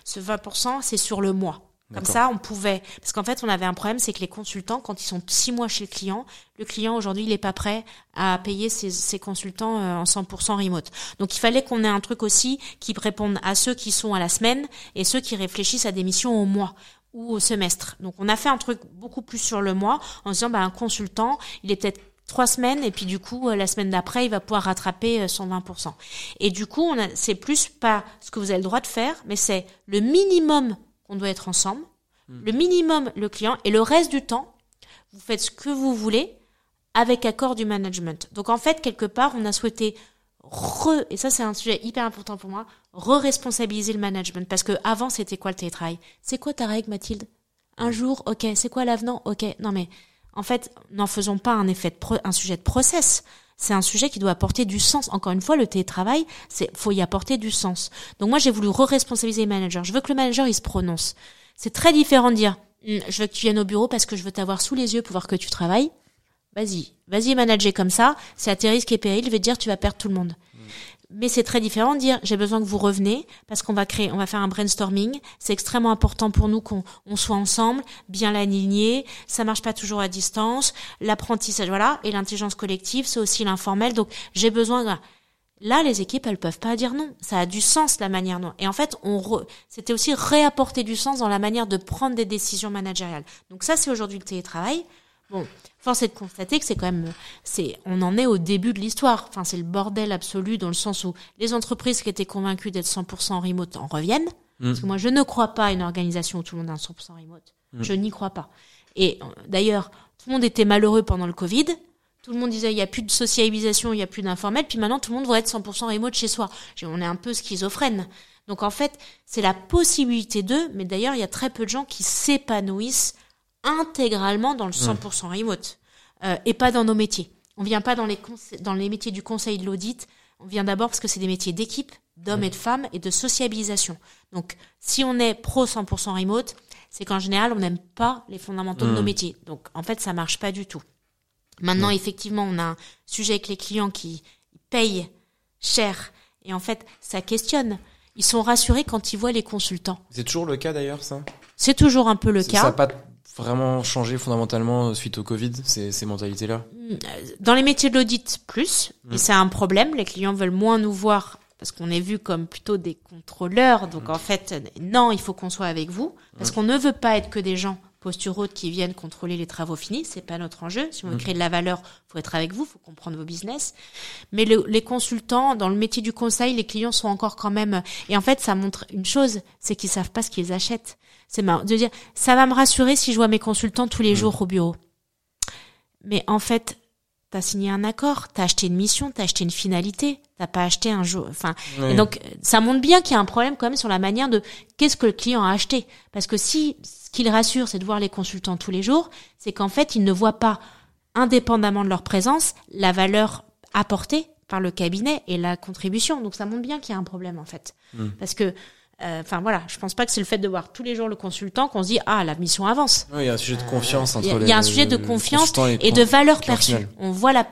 Ce 20%, c'est sur le mois. Comme ça, on pouvait, parce qu'en fait, on avait un problème, c'est que les consultants, quand ils sont six mois chez le client, le client aujourd'hui, il n'est pas prêt à payer ses, ses consultants euh, en 100% remote. Donc, il fallait qu'on ait un truc aussi qui réponde à ceux qui sont à la semaine et ceux qui réfléchissent à des missions au mois ou au semestre. Donc on a fait un truc beaucoup plus sur le mois en disant bah un consultant, il est peut-être trois semaines et puis du coup euh, la semaine d'après il va pouvoir rattraper euh, son 20%. Et du coup on a c'est plus pas ce que vous avez le droit de faire, mais c'est le minimum qu'on doit être ensemble, hmm. le minimum le client et le reste du temps vous faites ce que vous voulez avec accord du management. Donc en fait quelque part on a souhaité re, et ça c'est un sujet hyper important pour moi, re-responsabiliser le management. Parce que avant c'était quoi le télétravail C'est quoi ta règle Mathilde? Un jour, ok. C'est quoi l'avenant? Ok. Non mais en fait, n'en faisons pas un effet de un sujet de process. C'est un sujet qui doit apporter du sens. Encore une fois, le télétravail, c'est faut y apporter du sens. Donc moi j'ai voulu re-responsabiliser le manager. Je veux que le manager il se prononce. C'est très différent de dire hum, je veux que tu viennes au bureau parce que je veux t'avoir sous les yeux pour voir que tu travailles Vas-y, vas-y manager comme ça, c'est à tes risques et périls, je vais te dire tu vas perdre tout le monde. Mais c'est très différent de dire j'ai besoin que vous reveniez parce qu'on va créer, on va faire un brainstorming. C'est extrêmement important pour nous qu'on on soit ensemble, bien l'aligner. Ça marche pas toujours à distance. L'apprentissage, voilà, et l'intelligence collective, c'est aussi l'informel. Donc j'ai besoin. Là, les équipes, elles peuvent pas dire non. Ça a du sens la manière dont. Et en fait, on c'était aussi réapporter du sens dans la manière de prendre des décisions managériales. Donc ça, c'est aujourd'hui le télétravail. Bon, force est de constater que c'est quand même, c'est, on en est au début de l'histoire. Enfin, c'est le bordel absolu dans le sens où les entreprises qui étaient convaincues d'être 100% remote en reviennent. Mmh. Parce que moi, je ne crois pas à une organisation où tout le monde est 100% remote. Mmh. Je n'y crois pas. Et euh, d'ailleurs, tout le monde était malheureux pendant le Covid. Tout le monde disait il y a plus de socialisation, il y a plus d'informel, puis maintenant tout le monde va être 100% remote chez soi. On est un peu schizophrène. Donc en fait, c'est la possibilité d'eux, mais d'ailleurs il y a très peu de gens qui s'épanouissent intégralement dans le 100% mmh. remote euh, et pas dans nos métiers. On vient pas dans les, dans les métiers du conseil de l'audit. On vient d'abord parce que c'est des métiers d'équipe, d'hommes mmh. et de femmes et de sociabilisation. Donc, si on est pro 100% remote, c'est qu'en général, on n'aime pas les fondamentaux de nos métiers. Donc, en fait, ça marche pas du tout. Maintenant, effectivement, on a un sujet avec les clients qui payent cher et en fait, ça questionne. Ils sont rassurés quand ils voient les consultants. C'est toujours le cas d'ailleurs, ça? C'est toujours un peu le cas. Ça pas vraiment changé fondamentalement suite au Covid, ces, ces mentalités-là? Dans les métiers de l'audit, plus. Mm. Et c'est un problème. Les clients veulent moins nous voir parce qu'on est vu comme plutôt des contrôleurs. Donc en fait, non, il faut qu'on soit avec vous parce qu'on ne veut pas être que des gens posturaux qui viennent contrôler les travaux finis. C'est pas notre enjeu. Si on veut Mm. créer de la valeur, faut être avec vous, faut comprendre vos business. Mais le- les consultants, dans le métier du conseil, les clients sont encore quand même. Et en fait, ça montre une chose, c'est qu'ils savent pas ce qu'ils achètent. C'est marrant de dire, ça va me rassurer si je vois mes consultants tous les Mm. jours au bureau. Mais en fait, t'as signé un accord, t'as acheté une mission, t'as acheté une finalité, t'as pas acheté un jour. Enfin, Oui. et donc ça montre bien qu'il y a un problème quand même sur la manière de qu'est-ce que le client a acheté. Parce que si ce qui le rassure, c'est de voir les consultants tous les jours, c'est qu'en fait ils ne voient pas, indépendamment de leur présence, la valeur apportée par le cabinet et la contribution. Donc ça montre bien qu'il y a un problème en fait. Mm. Parce que euh, Enfin voilà, je pense pas que c'est le fait de voir tous les jours le consultant qu'on se dit ah la mission avance. Oui, il y a un sujet de confiance entre Il y a- les il y a un sujet de confiance et de valeur perçue. final. On voit la,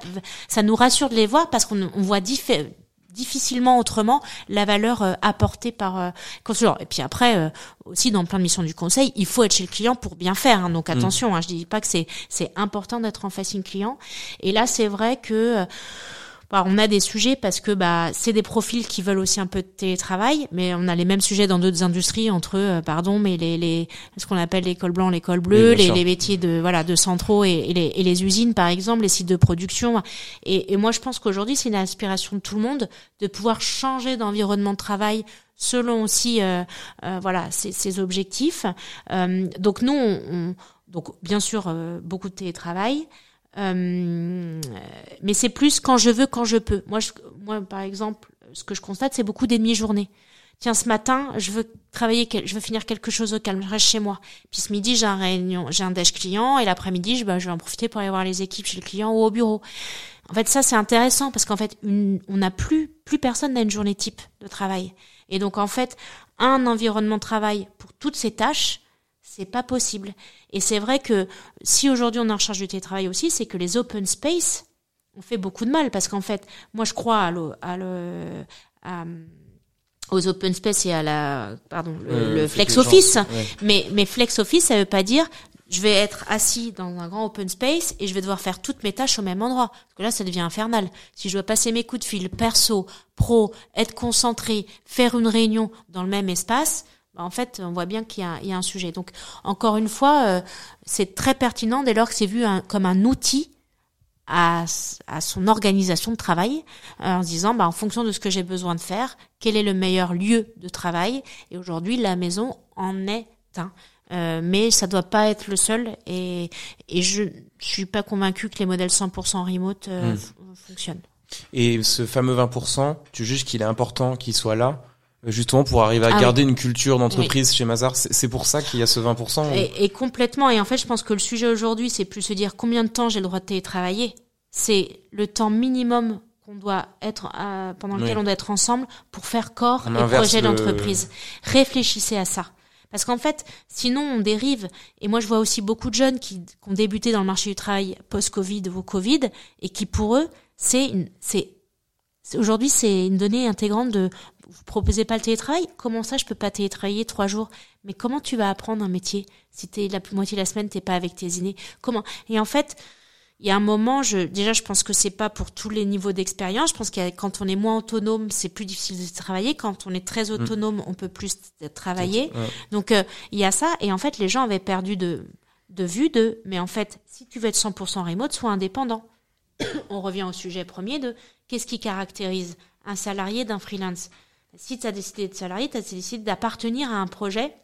ça nous rassure de les voir parce qu'on on voit diffé- difficilement autrement la valeur euh, apportée par euh, consultant. Et puis après euh, aussi dans plein de missions du conseil, il faut être chez le client pour bien faire. hein. donc Mm. attention, hein, je dis pas que c'est c'est important d'être en facing client. Et là c'est vrai que euh, bah, on a des sujets parce que bah c'est des profils qui veulent aussi un peu de télétravail, mais on a les mêmes sujets dans d'autres industries entre euh, pardon, mais les les ce qu'on appelle les cols blancs, les cols bleus, Oui, les, les métiers de voilà de centraux et, et les, et les usines par exemple, les sites de production. Et, et moi je pense qu'aujourd'hui c'est une aspiration de tout le monde de pouvoir changer d'environnement de travail selon aussi euh, euh, voilà ses, ses objectifs. Euh, donc nous on, on- donc bien sûr euh, beaucoup de télétravail. Euh, mais c'est plus quand je veux, quand je peux. Moi, je, moi, par exemple, ce que je constate, c'est beaucoup des demi-journées. Tiens, ce matin, je veux travailler, je veux finir quelque chose au calme, je reste chez moi. Puis ce midi, j'ai un réunion, j'ai un déj client, et l'après-midi, je, bah, je vais en profiter pour aller voir les équipes chez le client ou au bureau. En fait, ça, c'est intéressant parce qu'en fait, une- on n'a plus, plus personne n'a une journée type de travail. Et donc, en fait, un environnement de travail pour toutes ces tâches, c'est pas possible. Et c'est vrai que si aujourd'hui on est en charge du télétravail aussi, c'est que les open space ont fait beaucoup de mal parce qu'en fait, moi je crois à le, à le, à, aux open space et à la, pardon, le, Euh, flex gens- office. ouais. Mais, mais flex office, ça veut pas dire je vais être assis dans un grand open space et je vais devoir faire toutes mes tâches au même endroit. Parce que là, ça devient infernal. Si je dois passer mes coups de fil perso, pro, être concentré, faire une réunion dans le même espace, en fait, on voit bien qu'il y y a un sujet. Donc, encore une fois, euh, c'est très pertinent dès lors que c'est vu un- comme un outil à, à son organisation de travail, euh, en se disant, bah, en fonction de ce que j'ai besoin de faire, quel est le meilleur lieu de travail. Et aujourd'hui, la maison en est un. Euh, mais ça doit pas être le seul et, et je suis pas convaincue que les modèles 100% remote euh, Mm. f- fonctionnent. Et ce fameux 20%, tu juges qu'il est important qu'il soit là, justement pour arriver à Ah garder une culture d'entreprise chez Mazar. C'est pour ça qu'il y a ce 20%. ou- Et, et complètement. Et en fait, je pense que le sujet aujourd'hui, c'est plus se dire combien de temps j'ai le droit de télétravailler. C'est le temps minimum qu'on doit être euh, pendant lequel Oui. on doit être ensemble pour faire corps On et projet le- d'entreprise. Réfléchissez à ça. Parce qu'en fait, sinon on dérive. Et moi, je vois aussi beaucoup de jeunes qui, qui ont débuté dans le marché du travail post-Covid ou Covid et qui, pour eux, c'est, c'est- aujourd'hui, c'est une donnée intégrante de vous proposez pas le télétravail? Comment ça, je peux pas télétravailler trois jours? Mais comment tu vas apprendre un métier? Si t'es la moitié de la semaine, t'es pas avec tes aînés Comment? Et en fait, il y a un moment, je, déjà, je pense que c'est pas pour tous les niveaux d'expérience. Je pense que quand on est moins autonome, c'est plus difficile de travailler. Quand on est très autonome, on peut plus travailler. Ouais. Donc, euh, il y a ça. Et en fait, les gens avaient perdu de, de vue de, mais en fait, si tu veux être 100% remote, sois indépendant. (coughs) on revient au sujet premier de qu'est-ce qui caractérise un salarié d'un freelance? Si tu as décidé de salarié, tu as décidé d'appartenir à un projet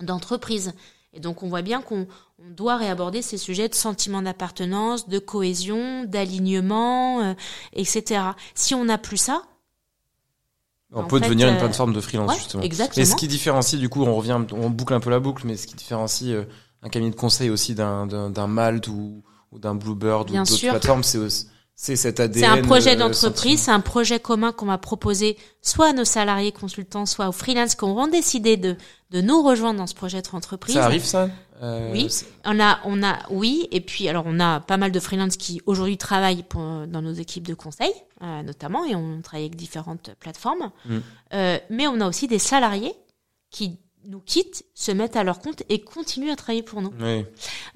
d'entreprise. Et donc on voit bien qu'on on doit réaborder ces sujets de sentiment d'appartenance, de cohésion, d'alignement, euh, etc. Si on n'a plus ça, On peut fait, devenir une euh, plateforme de freelance, ouais, justement. exactement. Et ce qui différencie, du coup, on revient, on boucle un peu la boucle, mais ce qui différencie euh, un cabinet de conseil aussi d'un, d'un, Malte ou, ou d'un Bluebird ou Bien d'autres sûr. plateformes, c'est aussi- c'est cet ADN. C'est un projet euh, d'entreprise, c'est un projet commun qu'on va proposer soit à nos salariés consultants, soit aux freelances qui auront décidé de, de nous rejoindre dans ce projet d'entreprise. Ça arrive, ça? Euh, Oui. On a, on a, oui, et puis alors on a pas mal de freelances qui aujourd'hui travaillent pour, dans nos équipes de conseil, euh, notamment, et on travaille avec différentes plateformes. Mm. Euh, mais on a aussi des salariés qui nous quittent, se mettent à leur compte et continuent à travailler pour nous. Oui.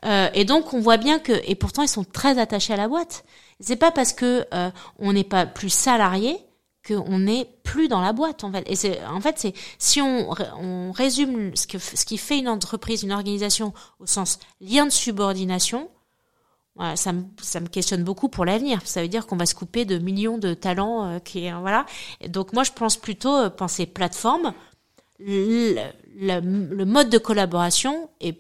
Euh, et donc on voit bien que et pourtant ils sont très attachés à la boîte. C'est pas parce que euh, on n'est pas plus salarié qu'on n'est plus dans la boîte en fait. Et c'est en fait c'est si on, on résume ce que ce qui fait une entreprise, une organisation au sens lien de subordination. Voilà, ça me ça me questionne beaucoup pour l'avenir. Ça veut dire qu'on va se couper de millions de talents euh, qui voilà. Et donc moi je pense plutôt euh, penser plateforme. Le, le, le mode de collaboration est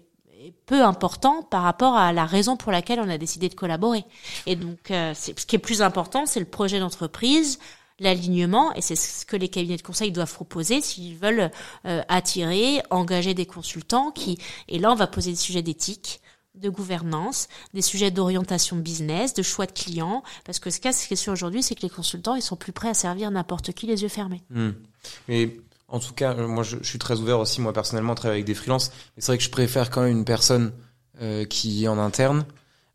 peu important par rapport à la raison pour laquelle on a décidé de collaborer. Et donc, euh, ce qui est plus important, c'est le projet d'entreprise, l'alignement, et c'est ce que les cabinets de conseil doivent proposer s'ils veulent euh, attirer, engager des consultants qui, et là, on va poser des sujets d'éthique de gouvernance, des sujets d'orientation business, de choix de clients, parce que ce qui est sûr aujourd'hui, c'est que les consultants, ils sont plus prêts à servir n'importe qui les yeux fermés. Hmm. En tout cas, euh, moi, je, je suis très ouvert aussi, moi, personnellement, à travailler avec des freelances. Mais c'est vrai que je préfère quand même une personne euh, qui est en interne,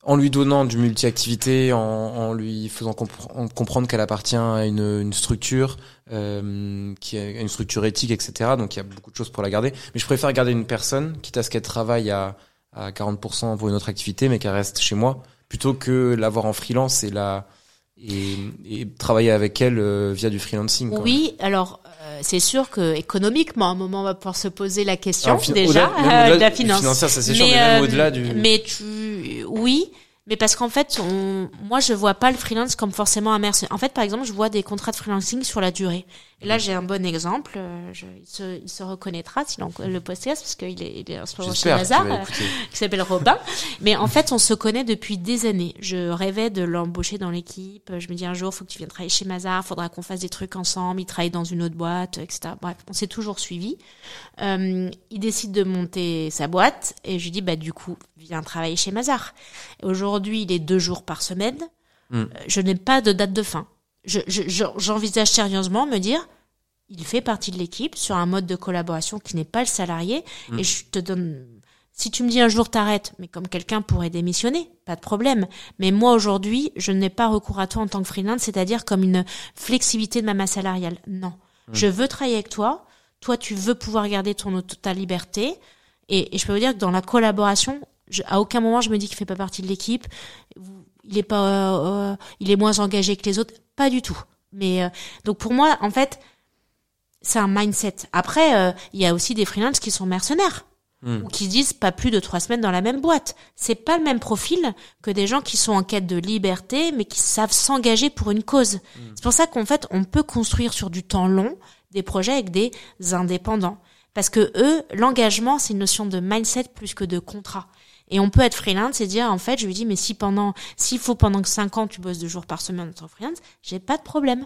en lui donnant du multi-activité, en, en lui faisant compre- en comprendre qu'elle appartient à une, une structure, euh, qui a une structure éthique, etc. Donc, il y a beaucoup de choses pour la garder. Mais je préfère garder une personne, quitte à ce qu'elle travaille à, à 40% pour une autre activité, mais qu'elle reste chez moi, plutôt que l'avoir en freelance et la et, et travailler avec elle euh, via du freelancing. quoi. Oui, alors c'est sûr que économiquement, à un moment, on va pouvoir se poser la question déjà euh, de la finance. ça c'est sûr, mais même euh, au-delà du. Mais tu, oui, mais parce qu'en fait, on, moi, je vois pas le freelance comme forcément un mercenaire. En fait, par exemple, je vois des contrats de freelancing sur la durée. Et là, j'ai un bon exemple. euh, Je, il, se, il se reconnaîtra en le podcast parce qu'il est, il est en ce moment chez Lazare euh, qui s'appelle Robin. Mais en fait, on se connaît depuis des années. Je rêvais de l'embaucher dans l'équipe. Je me dis un jour, faut que tu viennes travailler chez Mazar. Faudra qu'on fasse des trucs ensemble. Il travaille dans une autre boîte, etc. Bref, on s'est toujours suivi. Euh, il décide de monter sa boîte et je lui dis, bah du coup, viens travailler chez Mazar. Et Aujourd'hui, il est deux jours par semaine. Mm. Euh, Je n'ai pas de date de fin. Je- je- je- J'envisage sérieusement me dire, il fait partie de l'équipe sur un mode de collaboration qui n'est pas le salarié. Mm. Et je te donne, si tu me dis un jour t'arrêtes, mais comme quelqu'un pourrait démissionner, pas de problème. Mais moi aujourd'hui, je n'ai pas recours à toi en tant que freelance, c'est-à-dire comme une flexibilité de ma masse salariale. Non. Je veux travailler avec toi. Toi, tu veux pouvoir garder ton ta liberté. Et, et je peux vous dire que dans la collaboration, je, à aucun moment je me dis qu'il fait pas partie de l'équipe. Vous- Il est pas, euh, il est moins engagé que les autres. Pas du tout. Mais euh, donc pour moi, en fait, c'est un mindset. Après, euh, il y a aussi des freelances qui sont mercenaires Hmm. ou qui se disent pas plus de trois semaines dans la même boîte. C'est pas le même profil que des gens qui sont en quête de liberté, mais qui savent s'engager pour une cause. C'est pour ça qu'en fait, on peut construire sur du temps long des projets avec des indépendants. Parce que eux, l'engagement, c'est une notion de mindset plus que de contrat. Et on peut être freelance et dire, en fait, je lui dis, mais si pendant, s'il faut pendant que cinq ans, tu bosses deux jours par semaine en tant que freelance, j'ai pas de problème.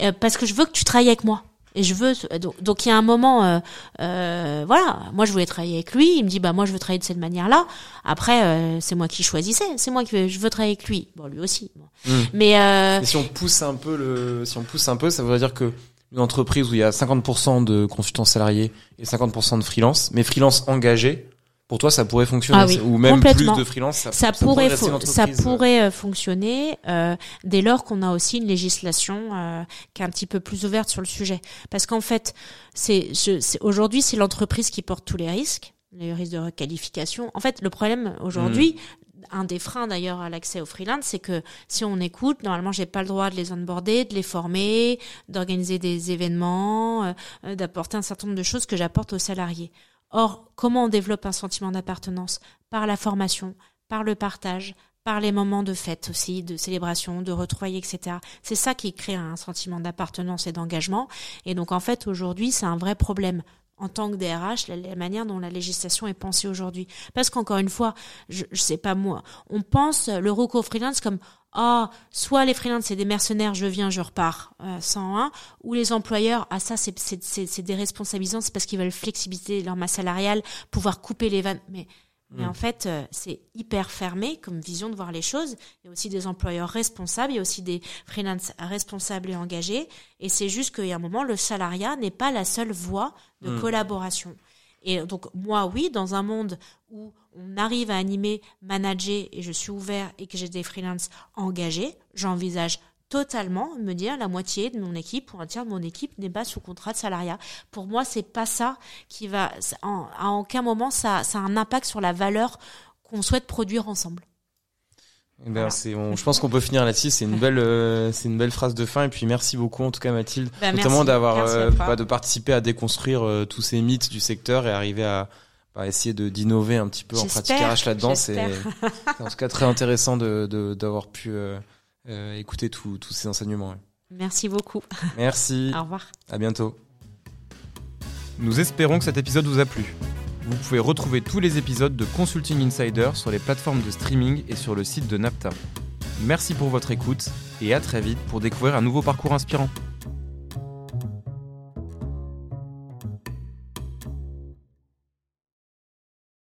Euh, parce que je veux que tu travailles avec moi. Et je veux, donc, donc il y a un moment, euh, euh, voilà, moi je voulais travailler avec lui, il me dit, bah moi je veux travailler de cette manière-là. Après, euh, c'est moi qui choisissais, c'est moi qui veux- je veux travailler avec lui. Bon, lui aussi. bon. Mm. Mais euh, Et si on pousse un peu le, si on pousse un peu, ça voudrait dire que une entreprise où il y a 50% de consultants salariés et 50% de freelance, mais freelance engagés, pour toi ça pourrait fonctionner Ah oui, ou même plus de freelance, ça, ça, pourrait, ça euh, pourrait euh, fonctionner euh, dès lors qu'on a aussi une législation euh, qui est un petit peu plus ouverte sur le sujet. Parce qu'en fait, c'est aujourd'hui c'est l'entreprise qui porte tous les risques, les risques de requalification. En fait, le problème aujourd'hui. Un des freins d'ailleurs à l'accès au freelance, c'est que si on écoute, normalement j'ai pas le droit de les onboarder, de les former, d'organiser des événements, euh, d'apporter un certain nombre de choses que j'apporte aux salariés. Or, comment on développe un sentiment d'appartenance? Par la formation, par le partage, par les moments de fête aussi, de célébration, de retrouvailles, etc. C'est ça qui crée un sentiment d'appartenance et d'engagement. Et donc, en fait, aujourd'hui, c'est un vrai problème en tant que DRH, la, la manière dont la législation est pensée aujourd'hui. Parce qu'encore une fois, je, je sais pas moi, on pense le recours freelance comme ah, soit les freelances c'est des mercenaires, je viens, je repars, euh, 101, ou les employeurs, ah ça c'est c'est c'est c'est déresponsabilisant, c'est parce qu'ils veulent flexibiliser leur masse salariale, pouvoir couper les vannes, mais mais en fait, euh, c'est hyper fermé comme vision de voir les choses. Il y a aussi des employeurs responsables, il y a aussi des freelances responsables et engagés. Et c'est juste qu'il y a un moment, le salariat n'est pas la seule voie de Mm. collaboration. Et donc, moi, oui, dans un monde où on arrive à animer, manager, et je suis ouvert et que j'ai des freelances engagés, j'envisage totalement me dire la moitié de mon équipe ou un tiers de mon équipe n'est pas sous contrat de salariat. Pour moi, c'est pas ça qui va, à aucun moment ça a un impact sur la valeur qu'on souhaite produire ensemble. Eh ben, je pense qu'on peut finir là-dessus. C'est une belle, euh, c'est une belle phrase de fin. Et puis merci beaucoup en tout cas Mathilde, Bah, notamment d'avoir, euh, bah, de participer à déconstruire euh, tous ces mythes du secteur et arriver à bah, essayer de d'innover un petit peu en pratique RH là-dedans. C'est, en tout cas très intéressant de, de- d'avoir pu euh, euh, écouter tous tous ces enseignements. ouais. Merci beaucoup. Merci. Au revoir. À bientôt. Nous espérons que cet épisode vous a plu. Vous pouvez retrouver tous les épisodes de Consulting Insider sur les plateformes de streaming et sur le site de NAPTA. Merci pour votre écoute et à très vite pour découvrir un nouveau parcours inspirant.